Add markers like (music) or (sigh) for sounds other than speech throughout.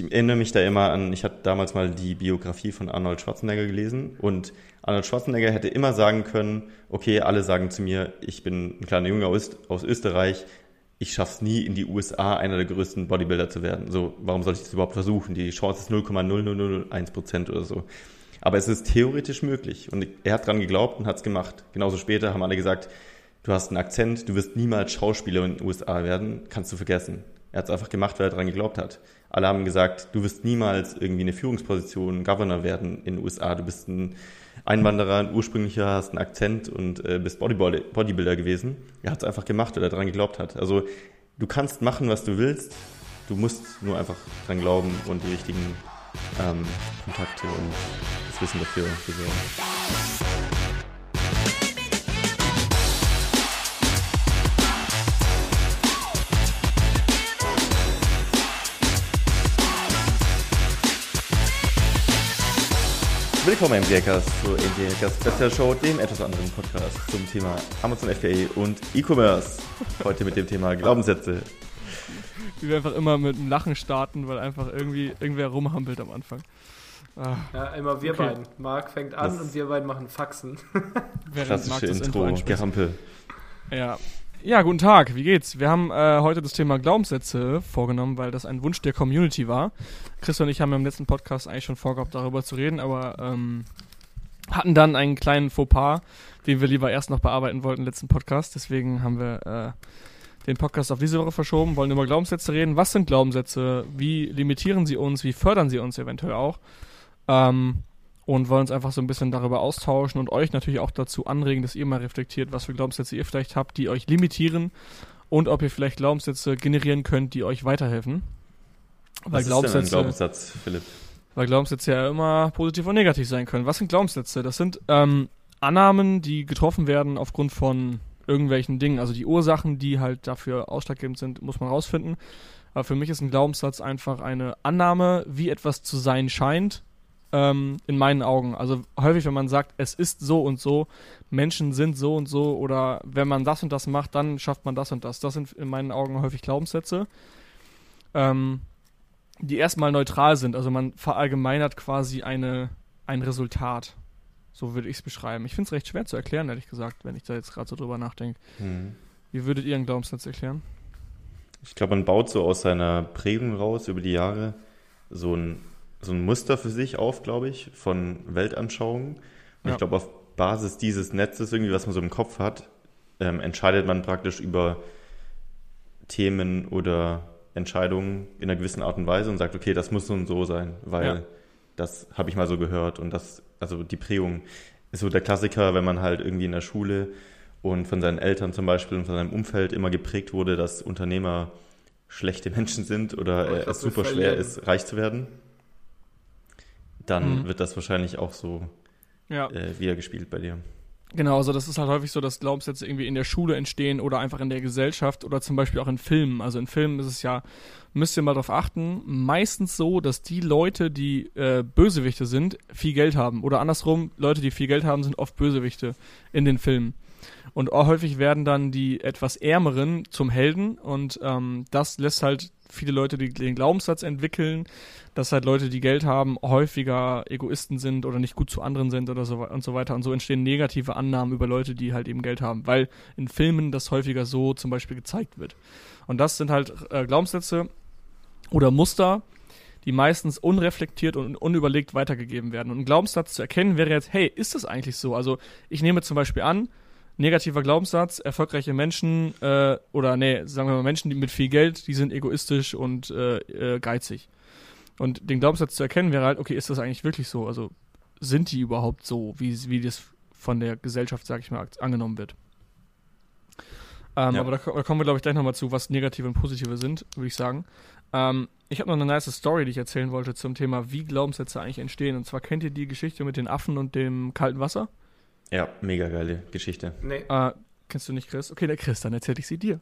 ich erinnere mich da immer an, ich hatte damals mal die Biografie von Arnold Schwarzenegger gelesen und Arnold Schwarzenegger hätte immer sagen können, okay, alle sagen zu mir, ich bin ein kleiner Junge aus, aus Österreich, ich schaff's nie in die USA einer der größten Bodybuilder zu werden. So, warum soll ich das überhaupt versuchen? Die Chance ist 0,0001 Prozent oder so. Aber es ist theoretisch möglich und er hat dran geglaubt und hat's gemacht. Genauso später haben alle gesagt, du hast einen Akzent, du wirst niemals Schauspieler in den USA werden, kannst du vergessen. Er hat es einfach gemacht, weil er daran geglaubt hat. Alle haben gesagt, du wirst niemals irgendwie eine Führungsposition, Governor werden in den USA. Du bist ein Einwanderer, ein ursprünglicher, hast einen Akzent und äh, bist Bodybuilder gewesen. Er hat es einfach gemacht, weil er daran geglaubt hat. Also du kannst machen, was du willst. Du musst nur einfach dran glauben und die richtigen ähm, Kontakte und das Wissen dafür besorgen. Willkommen im Hackers zur MD Hackers Special Show, dem etwas anderen Podcast zum Thema Amazon FBA und E-Commerce. Heute mit dem Thema Glaubenssätze. Wie wir einfach immer mit einem Lachen starten, weil einfach irgendwie irgendwer rumhampelt am Anfang. Ah. Ja, immer wir okay. beiden. Marc fängt an das und wir beiden machen Faxen. Klassische Intro, Intro Gehampel. Ja, ja, guten Tag, wie geht's? Wir haben äh, heute das Thema Glaubenssätze vorgenommen, weil das ein Wunsch der Community war. Chris und ich haben im letzten Podcast eigentlich schon vorgehabt, darüber zu reden, aber ähm, hatten dann einen kleinen Fauxpas, den wir lieber erst noch bearbeiten wollten im letzten Podcast. Deswegen haben wir äh, den Podcast auf diese Woche verschoben, wollen über Glaubenssätze reden. Was sind Glaubenssätze? Wie limitieren sie uns? Wie fördern sie uns eventuell auch? Ähm, und wollen uns einfach so ein bisschen darüber austauschen und euch natürlich auch dazu anregen, dass ihr mal reflektiert, was für Glaubenssätze ihr vielleicht habt, die euch limitieren und ob ihr vielleicht Glaubenssätze generieren könnt, die euch weiterhelfen. Weil was Glaubenssätze, ist denn ein Glaubenssatz, Philipp? Weil Glaubenssätze ja immer positiv und negativ sein können. Was sind Glaubenssätze? Das sind ähm, Annahmen, die getroffen werden aufgrund von irgendwelchen Dingen. Also die Ursachen, die halt dafür ausschlaggebend sind, muss man rausfinden. Aber für mich ist ein Glaubenssatz einfach eine Annahme, wie etwas zu sein scheint, ähm, in meinen Augen. Also häufig, wenn man sagt, es ist so und so, Menschen sind so und so oder wenn man das und das macht, dann schafft man das und das. Das sind in meinen Augen häufig Glaubenssätze, ähm, die erstmal neutral sind. Also man verallgemeinert quasi eine, ein Resultat. So würde ich es beschreiben. Ich finde es recht schwer zu erklären, ehrlich gesagt, wenn ich da jetzt gerade so drüber nachdenke. Mhm. Wie würdet ihr einen Glaubenssatz erklären? Ich glaube, man baut so aus seiner Prägung raus über die Jahre so ein so ein Muster für sich auf, glaube ich, von Weltanschauungen. Und ja. ich glaube, auf Basis dieses Netzes, irgendwie, was man so im Kopf hat, ähm, entscheidet man praktisch über Themen oder Entscheidungen in einer gewissen Art und Weise und sagt, okay, das muss so und so sein, weil ja. das habe ich mal so gehört und das, also die Prägung ist so der Klassiker, wenn man halt irgendwie in der Schule und von seinen Eltern zum Beispiel und von seinem Umfeld immer geprägt wurde, dass Unternehmer schlechte (laughs) Menschen sind oder äh, es super schwer ist, reich zu werden dann mhm. wird das wahrscheinlich auch so ja. äh, wieder gespielt bei dir. Genau, also das ist halt häufig so, dass Glaubenssätze irgendwie in der Schule entstehen oder einfach in der Gesellschaft oder zum Beispiel auch in Filmen. Also in Filmen ist es ja, müsst ihr mal darauf achten, meistens so, dass die Leute, die äh, Bösewichte sind, viel Geld haben. Oder andersrum, Leute, die viel Geld haben, sind oft Bösewichte in den Filmen. Und häufig werden dann die etwas Ärmeren zum Helden und ähm, das lässt halt viele Leute die, den Glaubenssatz entwickeln, dass halt Leute, die Geld haben, häufiger Egoisten sind oder nicht gut zu anderen sind oder so und so weiter. Und so entstehen negative Annahmen über Leute, die halt eben Geld haben, weil in Filmen das häufiger so zum Beispiel gezeigt wird. Und das sind halt äh, Glaubenssätze oder Muster, die meistens unreflektiert und unüberlegt weitergegeben werden. Und ein Glaubenssatz zu erkennen wäre jetzt, hey, ist das eigentlich so? Also ich nehme zum Beispiel an, negativer Glaubenssatz, erfolgreiche Menschen äh, oder nee, sagen wir mal Menschen, die mit viel Geld, die sind egoistisch und äh, äh, geizig. Und den Glaubenssatz zu erkennen wäre halt, okay, ist das eigentlich wirklich so? Also sind die überhaupt so, wie, wie das von der Gesellschaft, sag ich mal, angenommen wird? Ähm, ja. Aber da, da, kommen wir, glaube ich, gleich nochmal zu, was negative und positive sind, würde ich sagen. Ähm, ich habe noch eine nice Story, die ich erzählen wollte zum Thema, wie Glaubenssätze eigentlich entstehen. Und zwar kennt ihr die Geschichte mit den Affen und dem kalten Wasser? Ja, mega geile Geschichte. Nee. Äh, kennst du nicht Chris? Okay, der Chris, dann erzähle ich sie dir.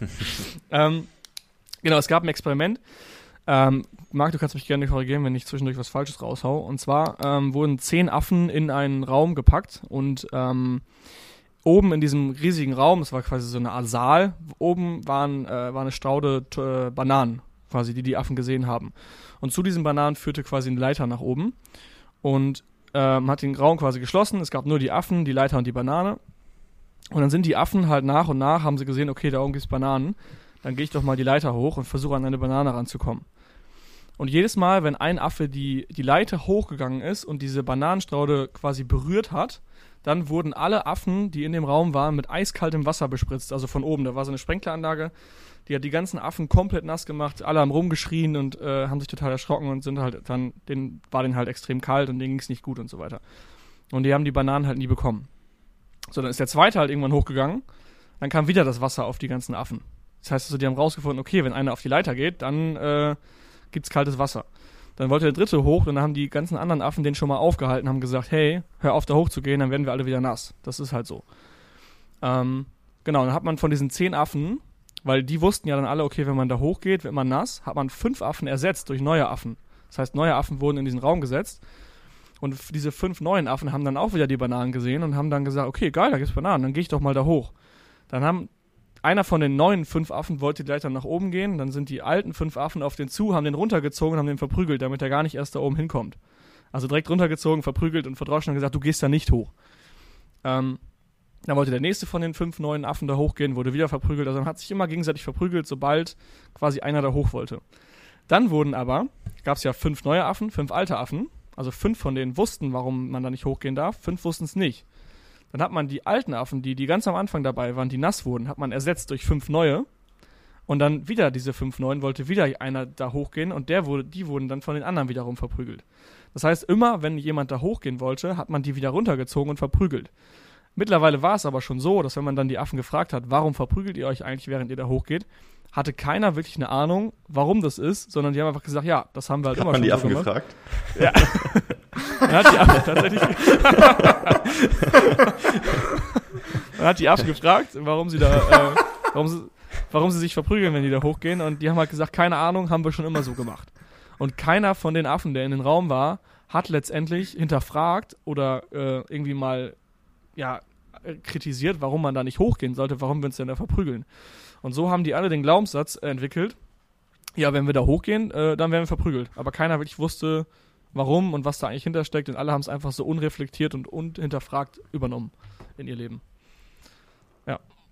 (laughs) ähm, genau, es gab ein Experiment. Ähm, Marc, du kannst mich gerne korrigieren, wenn ich zwischendurch was Falsches raushau. Und zwar ähm, wurden zehn Affen in einen Raum gepackt und ähm, oben in diesem riesigen Raum, das war quasi so eine Art Saal, oben waren, äh, war eine Straude äh, Bananen quasi, die die Affen gesehen haben. Und zu diesen Bananen führte quasi eine Leiter nach oben. Und ähm, hat den Raum quasi geschlossen. Es gab nur die Affen, die Leiter und die Banane. Und dann sind die Affen halt nach und nach, haben sie gesehen, okay, da oben gibt es Bananen. Dann gehe ich doch mal die Leiter hoch und versuche an eine Banane ranzukommen. Und jedes Mal, wenn ein Affe die, die Leiter hochgegangen ist und diese Bananenstraude quasi berührt hat, dann wurden alle Affen, die in dem Raum waren, mit eiskaltem Wasser bespritzt. Also von oben. Da war so eine Sprenkleranlage, die hat die ganzen Affen komplett nass gemacht. Alle haben rumgeschrien und äh, haben sich total erschrocken und sind halt dann, denen war denen halt extrem kalt und denen ging es nicht gut und so weiter. Und die haben die Bananen halt nie bekommen. So, dann ist der zweite halt irgendwann hochgegangen. Dann kam wieder das Wasser auf die ganzen Affen. Das heißt also, die haben rausgefunden, okay, wenn einer auf die Leiter geht, dann äh, gibt's kaltes Wasser. Dann wollte der dritte hoch und dann haben die ganzen anderen Affen den schon mal aufgehalten, haben gesagt, hey, hör auf da hochzugehen, dann werden wir alle wieder nass. Das ist halt so. Ähm, genau, dann hat man von diesen zehn Affen, weil die wussten ja dann alle, okay, wenn man da hochgeht, wird man nass, hat man fünf Affen ersetzt durch neue Affen. Das heißt, neue Affen wurden in diesen Raum gesetzt. Und diese fünf neuen Affen haben dann auch wieder die Bananen gesehen und haben dann gesagt, okay, geil, da gibt's Bananen, dann gehe ich doch mal da hoch. Dann haben einer von den neuen fünf Affen wollte gleich dann nach oben gehen, dann sind die alten fünf Affen auf den zu, haben den runtergezogen und haben den verprügelt, damit er gar nicht erst da oben hinkommt. Also direkt runtergezogen, verprügelt und verdroschen und gesagt, du gehst da nicht hoch. Ähm, dann wollte der nächste von den fünf neuen Affen da hochgehen, wurde wieder verprügelt. Also man hat sich immer gegenseitig verprügelt, sobald quasi einer da hoch wollte. Dann wurden aber, gab es ja fünf neue Affen, fünf alte Affen. Also fünf von denen wussten, warum man da nicht hochgehen darf, fünf wussten es nicht. Dann hat man die alten Affen, die, die ganz am Anfang dabei waren, die nass wurden, hat man ersetzt durch fünf neue. Und dann wieder diese fünf neuen wollte wieder einer da hochgehen und der wurde, die wurden dann von den anderen wiederum verprügelt. Das heißt, immer wenn jemand da hochgehen wollte, hat man die wieder runtergezogen und verprügelt. Mittlerweile war es aber schon so, dass wenn man dann die Affen gefragt hat, warum verprügelt ihr euch eigentlich, während ihr da hochgeht, hatte keiner wirklich eine Ahnung, warum das ist, sondern die haben einfach gesagt, ja, das haben wir halt Hat immer man schon die so Affen gemacht. gefragt? Ja. (laughs) Man hat die Affen tatsächlich. (laughs) Man hat die Affen gefragt, warum sie da, äh, warum sie, warum sie sich verprügeln, wenn die da hochgehen. Und die haben halt gesagt, keine Ahnung, haben wir schon immer so gemacht. Und keiner von den Affen, der in den Raum war, hat letztendlich hinterfragt oder äh, irgendwie mal ja, äh, kritisiert, warum man da nicht hochgehen sollte, warum wir uns denn da verprügeln. Und so haben die alle den Glaubenssatz äh, entwickelt, ja, wenn wir da hochgehen, äh, dann werden wir verprügelt. Aber keiner wirklich wusste, warum und was da eigentlich hintersteckt. Und alle haben es einfach so unreflektiert und unhinterfragt übernommen in ihr Leben.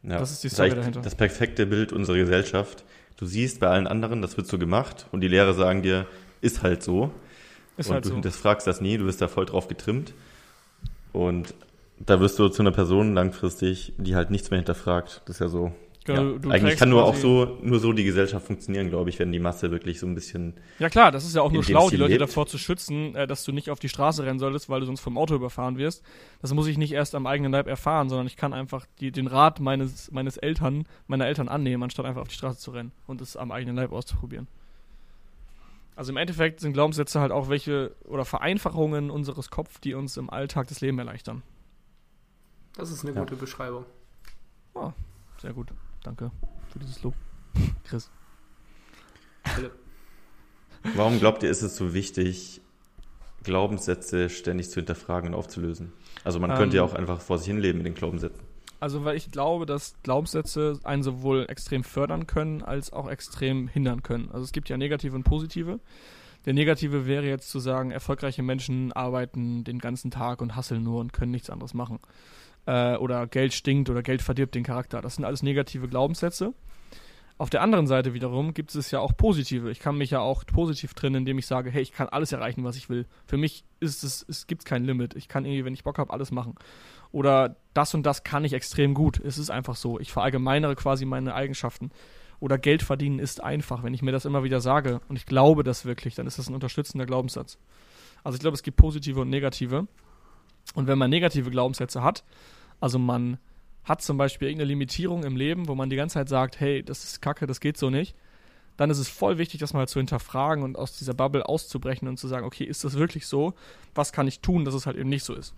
Ja, Das ist die Story dahinter. Das perfekte Bild unserer Gesellschaft. Du siehst bei allen anderen, das wird so gemacht und die Lehrer sagen dir, ist halt so. Ist und halt du so. hinterfragst das nie, du bist da voll drauf getrimmt. Und da wirst du zu einer Person langfristig, die halt nichts mehr hinterfragt. Das ist ja so. Genau, ja. du Eigentlich kann nur auch so, nur so die Gesellschaft funktionieren, glaube ich, wenn die Masse wirklich so ein bisschen. Ja klar, das ist ja auch nur schlau, die Leute lebt. davor zu schützen, äh, dass du nicht auf die Straße rennen solltest, weil du sonst vom Auto überfahren wirst. Das muss ich nicht erst am eigenen Leib erfahren, sondern ich kann einfach die, den Rat meines, meines Eltern, meiner Eltern annehmen, anstatt einfach auf die Straße zu rennen und es am eigenen Leib auszuprobieren. Also im Endeffekt sind Glaubenssätze halt auch welche oder Vereinfachungen unseres Kopf, die uns im Alltag das Leben erleichtern. Das ist eine Ja. gute Beschreibung. Sehr gut. Danke für dieses Lob. (laughs) Chris. Philipp. Warum glaubt ihr, ist es so wichtig, Glaubenssätze ständig zu hinterfragen und aufzulösen? Also man könnte ja Ähm. auch einfach vor sich hinleben mit den Glaubenssätzen. Also, weil ich glaube, dass Glaubenssätze einen sowohl extrem fördern können, als auch extrem hindern können. Also es gibt ja negative und positive. Der negative wäre jetzt zu sagen, erfolgreiche Menschen arbeiten den ganzen Tag und hasseln nur und können nichts anderes machen. Äh, oder Geld stinkt oder Geld verdirbt den Charakter. Das sind alles negative Glaubenssätze. Auf der anderen Seite wiederum gibt es ja auch positive. Ich kann mich ja auch positiv trennen, indem ich sage, hey, ich kann alles erreichen, was ich will. Für mich ist es, es gibt kein Limit. Ich kann irgendwie, wenn ich Bock habe, alles machen. Oder das und das kann ich extrem gut. Es ist einfach so. Ich verallgemeinere quasi meine Eigenschaften. Oder Geld verdienen ist einfach. Wenn ich mir das immer wieder sage und ich glaube das wirklich, dann ist das ein unterstützender Glaubenssatz. Also ich glaube, es gibt positive und negative. Und wenn man negative Glaubenssätze hat, also man hat zum Beispiel irgendeine Limitierung im Leben, wo man die ganze Zeit sagt, hey, das ist Kacke, das geht so nicht, dann ist es voll wichtig, das mal zu hinterfragen und aus dieser Bubble auszubrechen und zu sagen, okay, ist das wirklich so? Was kann ich tun, dass es halt eben nicht so ist?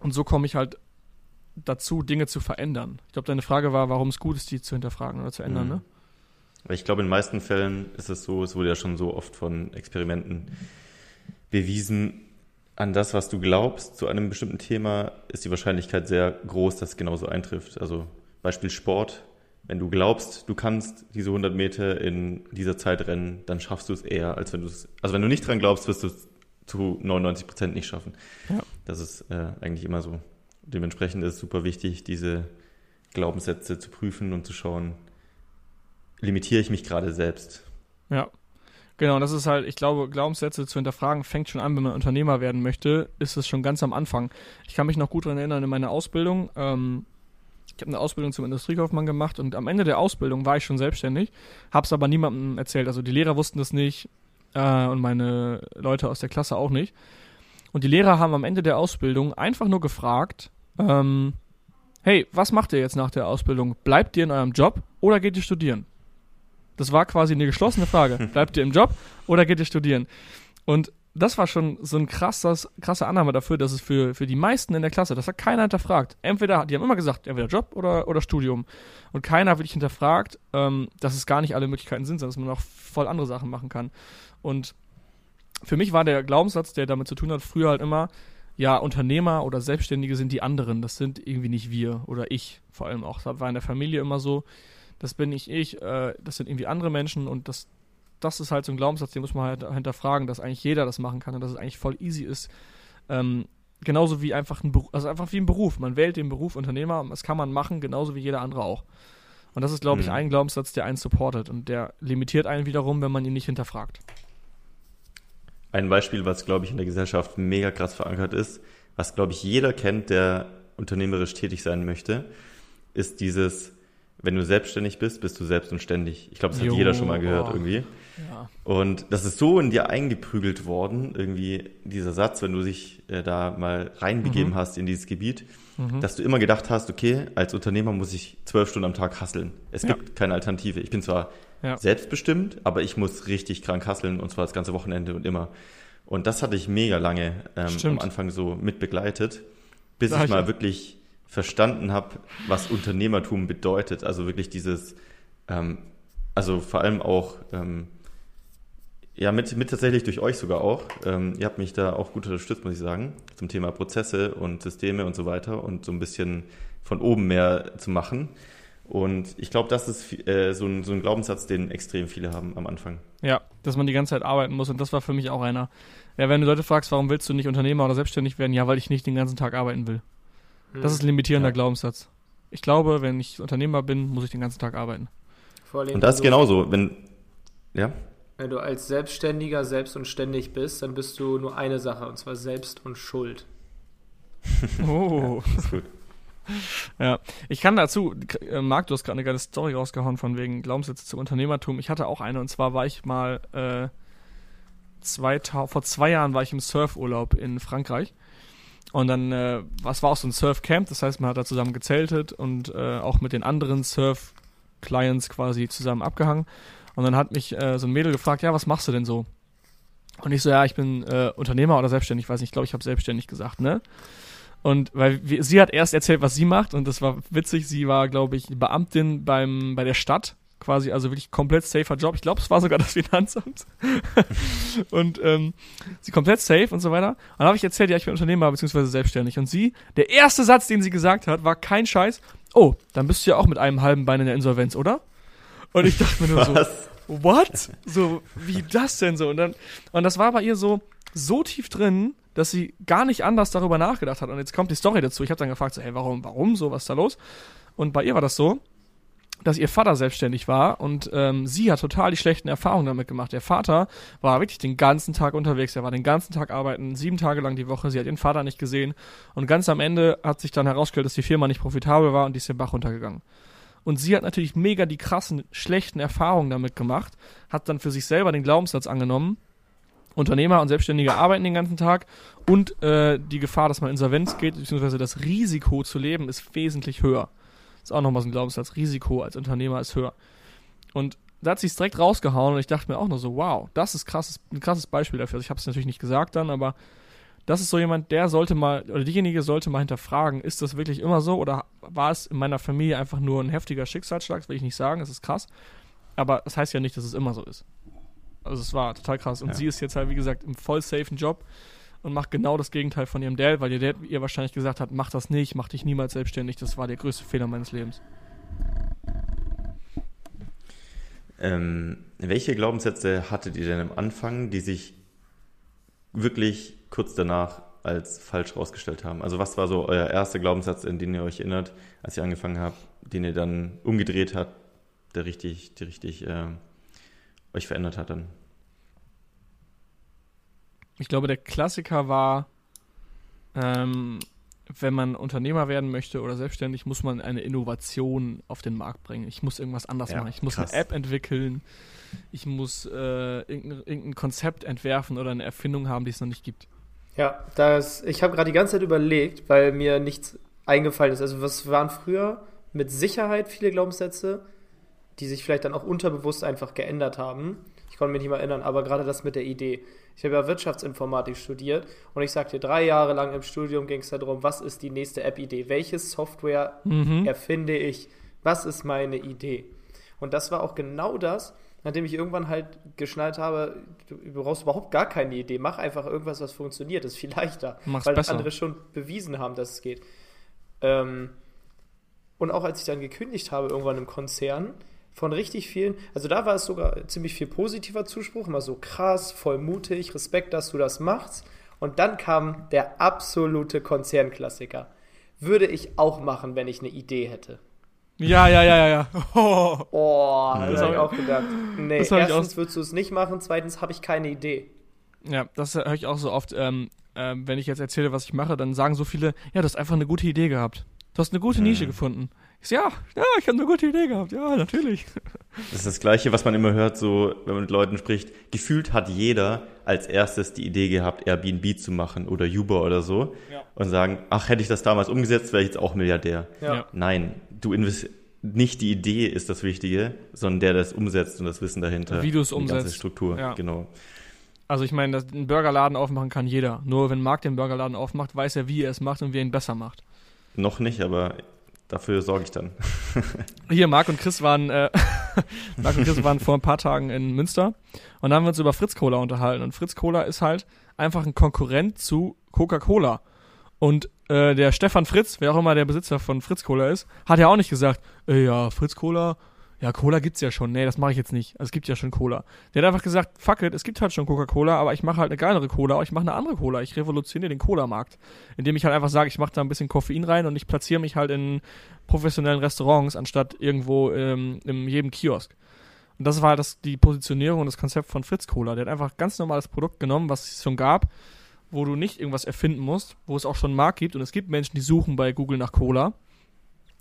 Und so komme ich halt dazu, Dinge zu verändern. Ich glaube, deine Frage war, warum es gut ist, die zu hinterfragen oder zu ändern, Mhm. ne? Ich glaube, in den meisten Fällen ist es so, es wurde ja schon so oft von Experimenten bewiesen, an das, was du glaubst zu einem bestimmten Thema, ist die Wahrscheinlichkeit sehr groß, dass es genauso eintrifft. Also Beispiel Sport. wenn du glaubst, du kannst diese 100 Meter in dieser Zeit rennen, dann schaffst du es eher, als wenn du es, also wenn du nicht dran glaubst, wirst du es zu 99 Prozent nicht schaffen. Ja. Das ist äh, eigentlich immer so. Dementsprechend ist es super wichtig, diese Glaubenssätze zu prüfen und zu schauen, limitiere ich mich gerade selbst. Ja. Genau, das ist halt, ich glaube, Glaubenssätze zu hinterfragen fängt schon an, wenn man Unternehmer werden möchte, ist es schon ganz am Anfang. Ich kann mich noch gut daran erinnern, in meiner Ausbildung, ähm, ich habe eine Ausbildung zum Industriekaufmann gemacht und am Ende der Ausbildung war ich schon selbstständig, habe es aber niemandem erzählt. Also die Lehrer wussten das nicht äh, und meine Leute aus der Klasse auch nicht. Und die Lehrer haben am Ende der Ausbildung einfach nur gefragt, ähm, hey, was macht ihr jetzt nach der Ausbildung? Bleibt ihr in eurem Job oder geht ihr studieren? Das war quasi eine geschlossene Frage. (laughs) Bleibt ihr im Job oder geht ihr studieren? Und das war schon so ein krasses, krasse Annahme dafür, dass es für, für die meisten in der Klasse, das hat keiner hinterfragt. Entweder, die haben immer gesagt, entweder Job oder, oder Studium. Und keiner hat wirklich hinterfragt, ähm, dass es gar nicht alle Möglichkeiten sind, sondern dass man auch voll andere Sachen machen kann. Und für mich war der Glaubenssatz, der damit zu tun hat, früher halt immer, ja, Unternehmer oder Selbstständige sind die anderen. Das sind irgendwie nicht wir oder ich vor allem auch. Das war in der Familie immer so das bin nicht ich, äh, das sind irgendwie andere Menschen und das, das ist halt so ein Glaubenssatz, den muss man halt hinterfragen, dass eigentlich jeder das machen kann und dass es eigentlich voll easy ist. Ähm, genauso wie einfach ein Beruf, also einfach wie ein Beruf. Man wählt den Beruf Unternehmer, das kann man machen, genauso wie jeder andere auch. Und das ist, glaube ich, mhm. ein Glaubenssatz, der einen supportet und der limitiert einen wiederum, wenn man ihn nicht hinterfragt. Ein Beispiel, was, glaube ich, in der Gesellschaft mega krass verankert ist, was, glaube ich, jeder kennt, der unternehmerisch tätig sein möchte, ist dieses, wenn du selbstständig bist, bist du selbst und ständig. Ich glaube, das jo, hat jeder schon mal gehört oh. irgendwie. Ja. Und das ist so in dir eingeprügelt worden, irgendwie dieser Satz, wenn du dich äh, da mal reinbegeben mhm. hast in dieses Gebiet, mhm. dass du immer gedacht hast, okay, als Unternehmer muss ich zwölf Stunden am Tag hasseln. Es ja. gibt keine Alternative. Ich bin zwar ja. selbstbestimmt, aber ich muss richtig krank hasseln und zwar das ganze Wochenende und immer. Und das hatte ich mega lange ähm, am Anfang so mitbegleitet, bis Sag ich mal wirklich verstanden habe, was Unternehmertum bedeutet. Also wirklich dieses, ähm, also vor allem auch, ähm, ja, mit, mit tatsächlich durch euch sogar auch. Ähm, ihr habt mich da auch gut unterstützt, muss ich sagen, zum Thema Prozesse und Systeme und so weiter und so ein bisschen von oben mehr zu machen. Und ich glaube, das ist äh, so, ein, so ein Glaubenssatz, den extrem viele haben am Anfang. Ja, dass man die ganze Zeit arbeiten muss. Und das war für mich auch einer. Ja, wenn du Leute fragst, warum willst du nicht Unternehmer oder selbstständig werden? Ja, weil ich nicht den ganzen Tag arbeiten will. Das ist ein limitierender ja. Glaubenssatz. Ich glaube, wenn ich Unternehmer bin, muss ich den ganzen Tag arbeiten. Und das ist genauso, wenn, ja. Wenn du als Selbstständiger selbst und ständig bist, dann bist du nur eine Sache, und zwar Selbst und Schuld. (laughs) Oh. ja, ist gut. (laughs) Ja, ich kann dazu, äh, Marc, du hast gerade eine geile Story rausgehauen von wegen Glaubenssätze zum Unternehmertum. Ich hatte auch eine und zwar war ich mal äh, zwei, vor zwei Jahren war ich im Surfurlaub in Frankreich und dann, äh, was war auch so ein Surf-Camp, das heißt, man hat da zusammen gezeltet und äh, auch mit den anderen Surf-Clients quasi zusammen abgehangen. Und dann hat mich äh, so ein Mädel gefragt, ja, was machst du denn so? Und ich so, ja, ich bin äh, Unternehmer oder selbstständig, weiß nicht, ich glaube, ich habe selbstständig gesagt, ne? Und weil wir, sie hat erst erzählt, was sie macht und das war witzig, sie war, glaube ich, Beamtin beim, bei der Stadt quasi, also wirklich komplett safer Job. Ich glaube, es war sogar das Finanzamt. (laughs) und ähm, sie komplett safe und so weiter. Und dann habe ich erzählt, ja, ich bin Unternehmer bzw. selbstständig. Und sie, der erste Satz, den sie gesagt hat, war kein Scheiß. Oh, dann bist du ja auch mit einem halben Bein in der Insolvenz, oder? Und ich dachte mir nur so, what? So, wie das denn so? Und dann, und das war bei ihr so, so tief drin, dass sie gar nicht anders darüber nachgedacht hat. Und jetzt kommt die Story dazu. Ich habe dann gefragt, so, hey, warum, warum so, was ist da los? Und bei ihr war das so, dass ihr Vater selbstständig war und ähm, sie hat total die schlechten Erfahrungen damit gemacht. Der Vater war wirklich den ganzen Tag unterwegs, er war den ganzen Tag arbeiten, sieben Tage lang die Woche, sie hat ihren Vater nicht gesehen und ganz am Ende hat sich dann herausgestellt, dass die Firma nicht profitabel war und die ist den Bach runtergegangen. Und sie hat natürlich mega die krassen, schlechten Erfahrungen damit gemacht, hat dann für sich selber den Glaubenssatz angenommen, Unternehmer und Selbstständige arbeiten den ganzen Tag und äh, die Gefahr, dass man insolvenz geht, beziehungsweise das Risiko zu leben, ist wesentlich höher. Ist auch nochmal so ein Glaubenssatz. Risiko als Unternehmer ist höher. Und da hat sie es direkt rausgehauen und ich dachte mir auch nur so, wow, das ist krasses, ein krasses Beispiel dafür. Also ich habe es natürlich nicht gesagt dann, aber das ist so jemand, der sollte mal, oder diejenige sollte mal hinterfragen, ist das wirklich immer so oder war es in meiner Familie einfach nur ein heftiger Schicksalsschlag? Das will ich nicht sagen, das ist krass. Aber das heißt ja nicht, dass es immer so ist. Also es war total krass. Und ja. sie ist jetzt halt, wie gesagt, im voll safen Job und macht genau das Gegenteil von ihrem Dad, weil ihr Dad ihr wahrscheinlich gesagt hat, mach das nicht, mach dich niemals selbstständig. Das war der größte Fehler meines Lebens. Ähm, welche Glaubenssätze hattet ihr denn am Anfang, die sich wirklich kurz danach als falsch rausgestellt haben? Also was war so euer erster Glaubenssatz, in den ihr euch erinnert, als ihr angefangen habt, den ihr dann umgedreht habt, der richtig, der richtig äh, euch verändert hat dann? Ich glaube, der Klassiker war, ähm, wenn man Unternehmer werden möchte oder selbstständig, muss man eine Innovation auf den Markt bringen. Ich muss irgendwas anders Ja, machen. Ich muss krass. eine App entwickeln. Ich muss äh, irgendein, irgendein Konzept entwerfen oder eine Erfindung haben, die es noch nicht gibt. Ja, das, ich habe gerade die ganze Zeit überlegt, weil mir nichts eingefallen ist. Also was waren früher mit Sicherheit viele Glaubenssätze, die sich vielleicht dann auch unterbewusst einfach geändert haben. Ich konnte mich nicht mal erinnern, aber gerade das mit der Idee. Ich habe ja Wirtschaftsinformatik studiert und ich sagte, drei Jahre lang im Studium ging es darum, was ist die nächste App-Idee? Welche Software Mhm. erfinde ich? Was ist meine Idee? Und das war auch genau das, nachdem ich irgendwann halt geschnallt habe, du brauchst überhaupt gar keine Idee, mach einfach irgendwas, was funktioniert, ist viel leichter, Mach's weil besser. andere schon bewiesen haben, dass es geht. Ähm, und auch als ich dann gekündigt habe, irgendwann im Konzern, von richtig vielen, also da war es sogar ziemlich viel positiver Zuspruch, immer so krass, voll mutig, Respekt, dass du das machst. Und dann kam der absolute Konzernklassiker. Würde ich auch machen, wenn ich eine Idee hätte. Ja, ja, ja, ja, ja. (laughs) Oh. Oh, das Das habe ich auch gedacht. Nee, erstens würdest du es nicht machen, zweitens habe ich keine Idee. Ja, das höre ich auch so oft. Ähm, ähm, wenn ich jetzt erzähle, was ich mache, dann sagen so viele, ja, du hast einfach eine gute Idee gehabt. Du hast eine gute Nische Mhm. gefunden. Ich so, ja, ja, ich habe eine gute Idee gehabt. Ja, natürlich. Das ist das Gleiche, was man immer hört, so, wenn man mit Leuten spricht. Gefühlt hat jeder als erstes die Idee gehabt, Airbnb zu machen oder Uber oder so. Ja. Und sagen, ach, hätte ich das damals umgesetzt, wäre ich jetzt auch Milliardär. Ja. Nein, du investierst, nicht die Idee ist das Wichtige, sondern der, der es umsetzt und das Wissen dahinter. Wie du es Die ganze umsetzt. Struktur, Ja. genau. Also ich meine, dass einen Burgerladen aufmachen kann jeder. Nur wenn Marc den Burgerladen aufmacht, weiß er, wie er es macht und wie er ihn besser macht. Noch nicht, aber dafür sorge ich dann. (laughs) Hier, Marc und Chris waren, äh, (laughs) Marc und Chris waren vor ein paar Tagen in Münster und da haben wir uns über Fritz Cola unterhalten. Und Fritz Cola ist halt einfach ein Konkurrent zu Coca-Cola. Und äh, der Stefan Fritz, wer auch immer der Besitzer von Fritz Cola ist, hat ja auch nicht gesagt, äh, ja, Fritz Cola, ja, Cola gibt's ja schon. Nee, das mache ich jetzt nicht. Also, es gibt ja schon Cola. Der hat einfach gesagt, fuck it, es gibt halt schon Coca-Cola, aber ich mache halt eine geilere Cola, aber ich mache eine andere Cola. Ich revolutioniere den Cola-Markt. Indem ich halt einfach sage, ich mache da ein bisschen Koffein rein und ich platziere mich halt in professionellen Restaurants, anstatt irgendwo ähm, in jedem Kiosk. Und das war halt das, die Positionierung und das Konzept von Fritz Cola. Der hat einfach ganz normales Produkt genommen, was es schon gab, wo du nicht irgendwas erfinden musst, wo es auch schon einen Markt gibt. Und es gibt Menschen, die suchen bei Google nach Cola.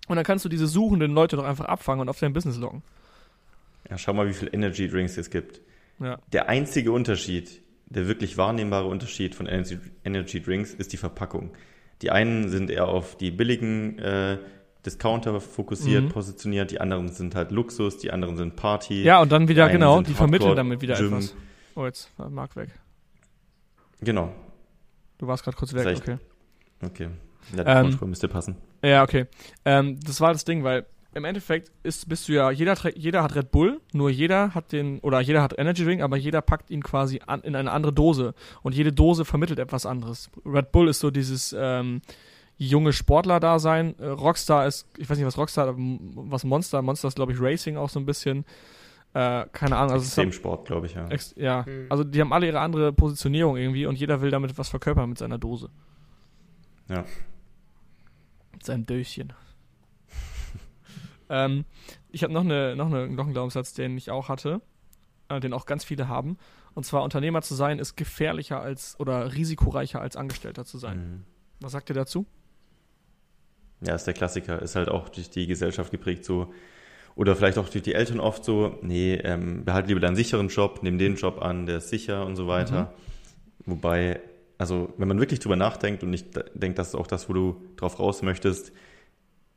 Und dann kannst du diese suchenden Leute doch einfach abfangen und auf dein Business locken. Ja, schau mal, wie viel Energy Drinks es gibt. Ja. Der einzige Unterschied, der wirklich wahrnehmbare Unterschied von Energy, Energy Drinks ist die Verpackung. Die einen sind eher auf die billigen äh, Discounter fokussiert, Mhm. positioniert, die anderen sind halt Luxus, die anderen sind Party. Ja, und dann wieder, einen genau, die vermitteln damit wieder Gym. etwas. Oh, jetzt war Marc weg. Genau, Du warst gerade kurz weg, Vielleicht. okay. okay. Ja, die Ähm, Tonspur müsste passen. Ja, okay. Ähm, das war das Ding, weil im Endeffekt ist, bist du ja, jeder, jeder hat Red Bull, nur jeder hat den, oder jeder hat Energy Drink, aber jeder packt ihn quasi an, in eine andere Dose. Und jede Dose vermittelt etwas anderes. Red Bull ist so dieses ähm, junge Sportler-Dasein. Äh, Rockstar ist, ich weiß nicht, was Rockstar, was Monster, Monster ist, glaube ich, Racing auch so ein bisschen. Äh, keine Ahnung. Also Extremsport, glaube ich, ja. Ex ja, Mhm. also die haben alle ihre andere Positionierung irgendwie und jeder will damit was verkörpern mit seiner Dose. Ja. Mit seinem Döschen. (laughs) ähm, ich habe noch, eine, noch, eine, noch einen Glaubenssatz, den ich auch hatte, äh, den auch ganz viele haben. Und zwar, Unternehmer zu sein ist gefährlicher als oder risikoreicher als Angestellter zu sein. Mhm. Was sagt ihr dazu? Ja, ist der Klassiker. Ist halt auch durch die Gesellschaft geprägt so. Oder vielleicht auch durch die Eltern oft so, nee, ähm, behalt lieber deinen sicheren Job, nimm den Job an, der ist sicher und so weiter. Wobei, also wenn man wirklich drüber nachdenkt und ich denke, das ist auch das, wo du drauf raus möchtest,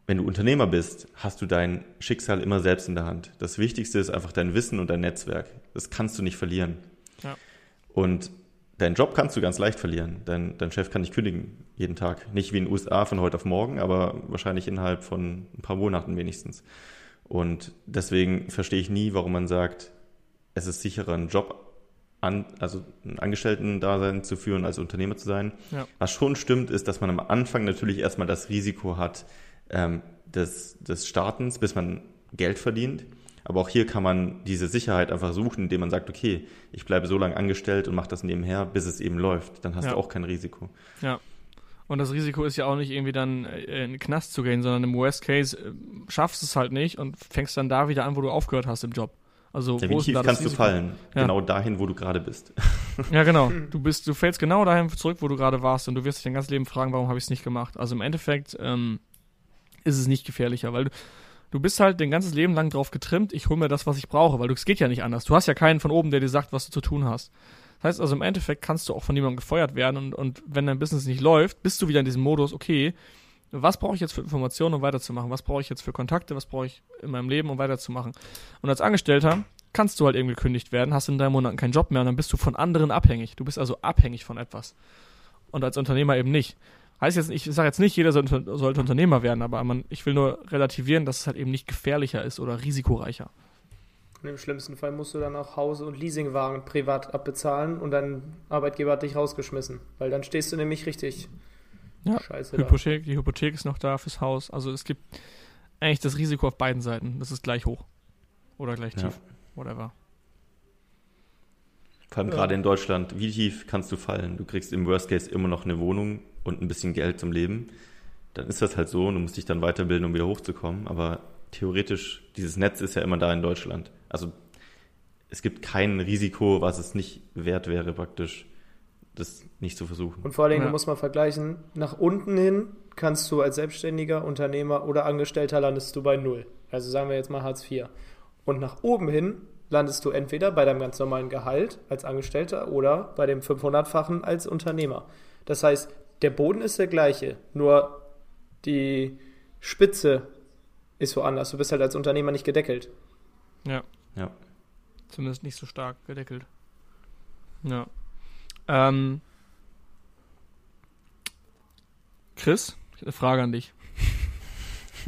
wenn du Unternehmer bist, hast du dein Schicksal immer selbst in der Hand. Das Wichtigste ist einfach dein Wissen und dein Netzwerk. Das kannst du nicht verlieren. Ja. Und deinen Job kannst du ganz leicht verlieren. Dein, dein Chef kann dich kündigen, jeden Tag. Nicht wie in den USA von heute auf morgen, aber wahrscheinlich innerhalb von ein paar Monaten wenigstens. Und deswegen verstehe ich nie, warum man sagt, es ist sicherer, einen Job an, also ein Angestellten-Dasein zu führen, als Unternehmer zu sein. Ja. Was schon stimmt, ist, dass man am Anfang natürlich erstmal das Risiko hat ähm, des, des Startens, bis man Geld verdient. Aber auch hier kann man diese Sicherheit einfach suchen, indem man sagt, okay, ich bleibe so lange angestellt und mache das nebenher, bis es eben läuft. Dann hast Ja. du auch kein Risiko. Ja. Und das Risiko ist ja auch nicht irgendwie dann äh, in den Knast zu gehen, sondern im Worst Case äh, schaffst du es halt nicht und fängst dann da wieder an, wo du aufgehört hast im Job. Also Ja, wo wie ist denn tief da kannst du fallen? Ja. Genau dahin, wo du gerade bist. Ja, genau. Du bist, du fällst genau dahin zurück, wo du gerade warst und du wirst dich dein ganzes Leben fragen, warum habe ich es nicht gemacht. Also im Endeffekt ähm, ist es nicht gefährlicher, weil du, du bist halt dein ganzes Leben lang drauf getrimmt, ich hole mir das, was ich brauche, weil du, es geht ja nicht anders. Du hast ja keinen von oben, der dir sagt, was du zu tun hast. Das heißt also im Endeffekt kannst du auch von jemandem gefeuert werden und, und wenn dein Business nicht läuft, bist du wieder in diesem Modus, okay, was brauche ich jetzt für Informationen, um weiterzumachen? Was brauche ich jetzt für Kontakte? Was brauche ich in meinem Leben, um weiterzumachen? Und als Angestellter kannst du halt irgendwie gekündigt werden, hast in drei Monaten keinen Job mehr und dann bist du von anderen abhängig. Du bist also abhängig von etwas. Und als Unternehmer eben nicht. Heißt jetzt, ich sage jetzt nicht, jeder sollte, Unternehmer werden, aber man, ich will nur relativieren, dass es halt eben nicht gefährlicher ist oder risikoreicher. Und im schlimmsten Fall musst du dann auch Hause- und Leasingwagen privat abbezahlen und dein Arbeitgeber hat dich rausgeschmissen. Weil dann stehst du nämlich richtig Ja, scheiße. Hypothek, die Hypothek ist noch da fürs Haus. Also es gibt eigentlich das Risiko auf beiden Seiten. Das ist gleich hoch. Oder gleich Ja. tief. Whatever. Vor allem Ja. gerade in Deutschland, wie tief kannst du fallen? Du kriegst im Worst Case immer noch eine Wohnung und ein bisschen Geld zum Leben. Dann ist das halt so und du musst dich dann weiterbilden, um wieder hochzukommen. Aber theoretisch, dieses Netz ist ja immer da in Deutschland. Also es gibt kein Risiko, was es nicht wert wäre, praktisch, das nicht zu versuchen. Und vor allen Dingen, Ja. du musst mal vergleichen, nach unten hin kannst du als Selbstständiger, Unternehmer oder Angestellter landest du bei Null. Also sagen wir jetzt mal Hartz IV. Und nach oben hin landest du entweder bei deinem ganz normalen Gehalt als Angestellter oder bei dem 500-fachen als Unternehmer. Das heißt, der Boden ist der gleiche, nur die Spitze ist woanders. Du bist halt als Unternehmer nicht gedeckelt. Ja. Ja. Zumindest nicht so stark gedeckelt. Ja. Ähm, Chris, ich habe eine Frage an dich. (laughs)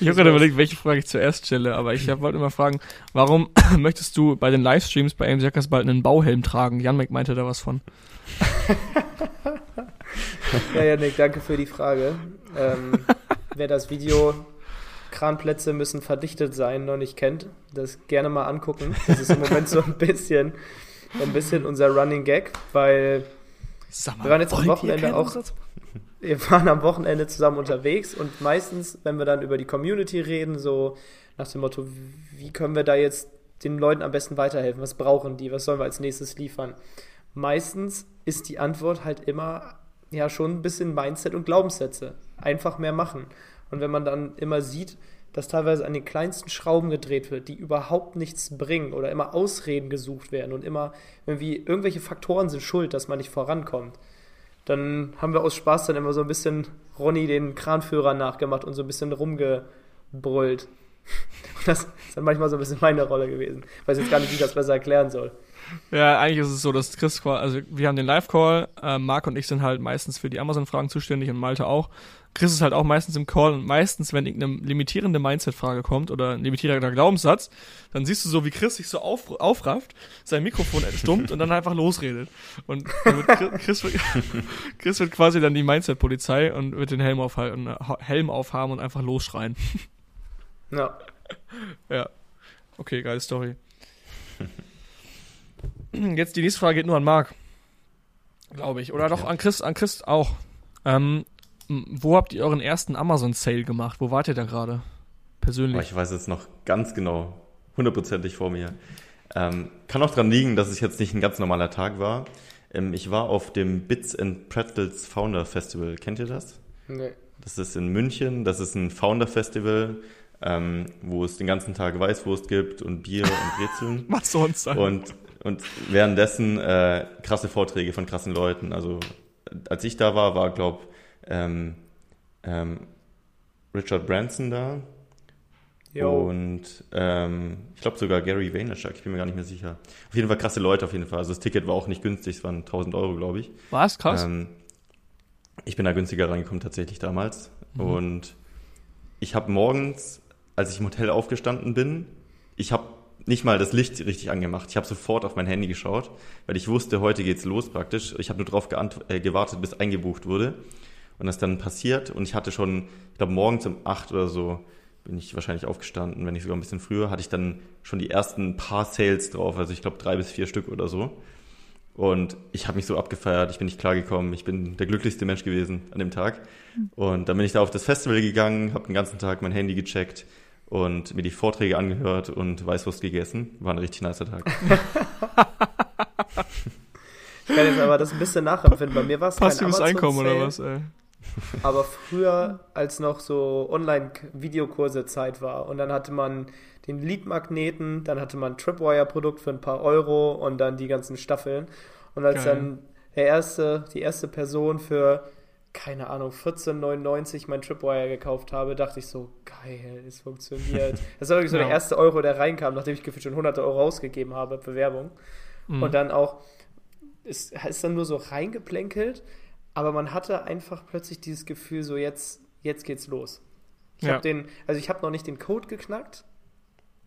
ich habe gerade überlegt, welche Frage ich zuerst stelle, aber ich wollte immer fragen, warum (coughs) möchtest du bei den Livestreams bei AMC Jackers bald einen Bauhelm tragen? Jan Mac meinte da was von. (laughs) Ja, Janik, danke für die Frage. Ähm, wer das Video Kranplätze müssen verdichtet sein noch nicht kennt, das gerne mal angucken. Das ist im Moment so ein bisschen, ein bisschen unser Running Gag, weil Sag Wir waren jetzt am Wochenende auch- wir waren am Wochenende zusammen unterwegs und meistens, wenn wir dann über die Community reden, so nach dem Motto, wie können wir da jetzt den Leuten am besten weiterhelfen? Was brauchen die? Was sollen wir als nächstes liefern? Meistens ist die Antwort halt immer ja schon ein bisschen Mindset und Glaubenssätze. Einfach mehr machen. Und wenn man dann immer sieht, dass teilweise an den kleinsten Schrauben gedreht wird, die überhaupt nichts bringen oder immer Ausreden gesucht werden und immer irgendwie irgendwelche Faktoren sind schuld, dass man nicht vorankommt, dann haben wir aus Spaß dann immer so ein bisschen Ronny den Kranführer nachgemacht und so ein bisschen rumgebrüllt. Und (laughs) das ist dann manchmal so ein bisschen meine Rolle gewesen. Ich weiß jetzt gar nicht, wie ich das besser erklären soll. Ja, eigentlich ist es so, dass Chris, also wir haben den Live-Call, äh, Marc und ich sind halt meistens für die Amazon-Fragen zuständig und Malte auch. Chris ist halt auch meistens im Call und meistens, wenn irgendeine limitierende Mindset-Frage kommt oder ein limitierender Glaubenssatz, dann siehst du so, wie Chris sich so auf, aufrafft, sein Mikrofon entstummt und dann einfach losredet. Und dann wird Chris, wird, (laughs) Chris wird quasi dann die Mindset-Polizei und wird den Helm aufhalten, Helm aufhaben und einfach losschreien. (laughs) Ja. Ja. Okay, geile Story. Jetzt die nächste Frage geht nur an Marc. Glaube ich. Oder Okay. doch an Chris, an Chris auch. Ähm, wo habt ihr euren ersten Amazon-Sale gemacht? Wo wart ihr da gerade? Persönlich. ich weiß jetzt noch ganz genau, hundertprozentig vor mir. Ähm, kann auch dran liegen, dass es jetzt nicht ein ganz normaler Tag war. Ähm, ich war auf dem Bits and Pretzels Founder Festival. Kennt ihr das? Nee. Das ist in München. Das ist ein Founder Festival, ähm, wo es den ganzen Tag Weißwurst gibt und Bier und Brezeln. (laughs) Was sonst? Alter? Und, und währenddessen äh, krasse Vorträge von krassen Leuten. Also als ich da war, war, glaube ähm, ähm, Richard Branson da. Jo. Und ähm, ich glaube sogar Gary Vaynerchuk, ich bin mir gar nicht mehr sicher. Auf jeden Fall krasse Leute auf jeden Fall. Also das Ticket war auch nicht günstig, es waren 1000 Euro, glaube ich. Was? Krass. Ähm, ich bin da günstiger reingekommen tatsächlich damals. Mhm. Und ich habe morgens, als ich im Hotel aufgestanden bin, ich habe nicht mal das Licht richtig angemacht. Ich habe sofort auf mein Handy geschaut, weil ich wusste, heute geht's los praktisch. Ich habe nur darauf äh, gewartet, bis eingebucht wurde. Und das dann passiert. Und ich hatte schon, ich glaube, morgens um acht oder so bin ich wahrscheinlich aufgestanden, wenn nicht sogar ein bisschen früher, hatte ich dann schon die ersten paar Sales drauf, also ich glaube drei bis vier Stück oder so. Und ich habe mich so abgefeiert, ich bin nicht klargekommen, ich bin der glücklichste Mensch gewesen an dem Tag. Und dann bin ich da auf das Festival gegangen, habe den ganzen Tag mein Handy gecheckt und mir die Vorträge angehört und Weißwurst gegessen. War ein richtig nicer Tag. (laughs) ich kann jetzt aber das ein bisschen nachempfinden. Bei mir war es Passives Einkommen oder was, ey? Aber früher, als noch so Online-Videokurse Zeit war und dann hatte man den Lead-Magneten, dann hatte man ein Tripwire-Produkt für ein paar Euro und dann die ganzen Staffeln. Und als Geil. dann der erste, die erste Person für, keine Ahnung, 14,99 mein Tripwire gekauft habe, dachte ich so, geil, es funktioniert. (laughs) Das war wirklich so ja. der erste Euro, der reinkam, nachdem ich gefühlt schon hunderte Euro ausgegeben habe für Werbung. Mhm. Und dann auch, ist, ist dann nur so reingeplänkelt, aber man hatte einfach plötzlich dieses Gefühl, so jetzt, jetzt geht's los. Ich ja. habe den, also ich habe noch nicht den Code geknackt,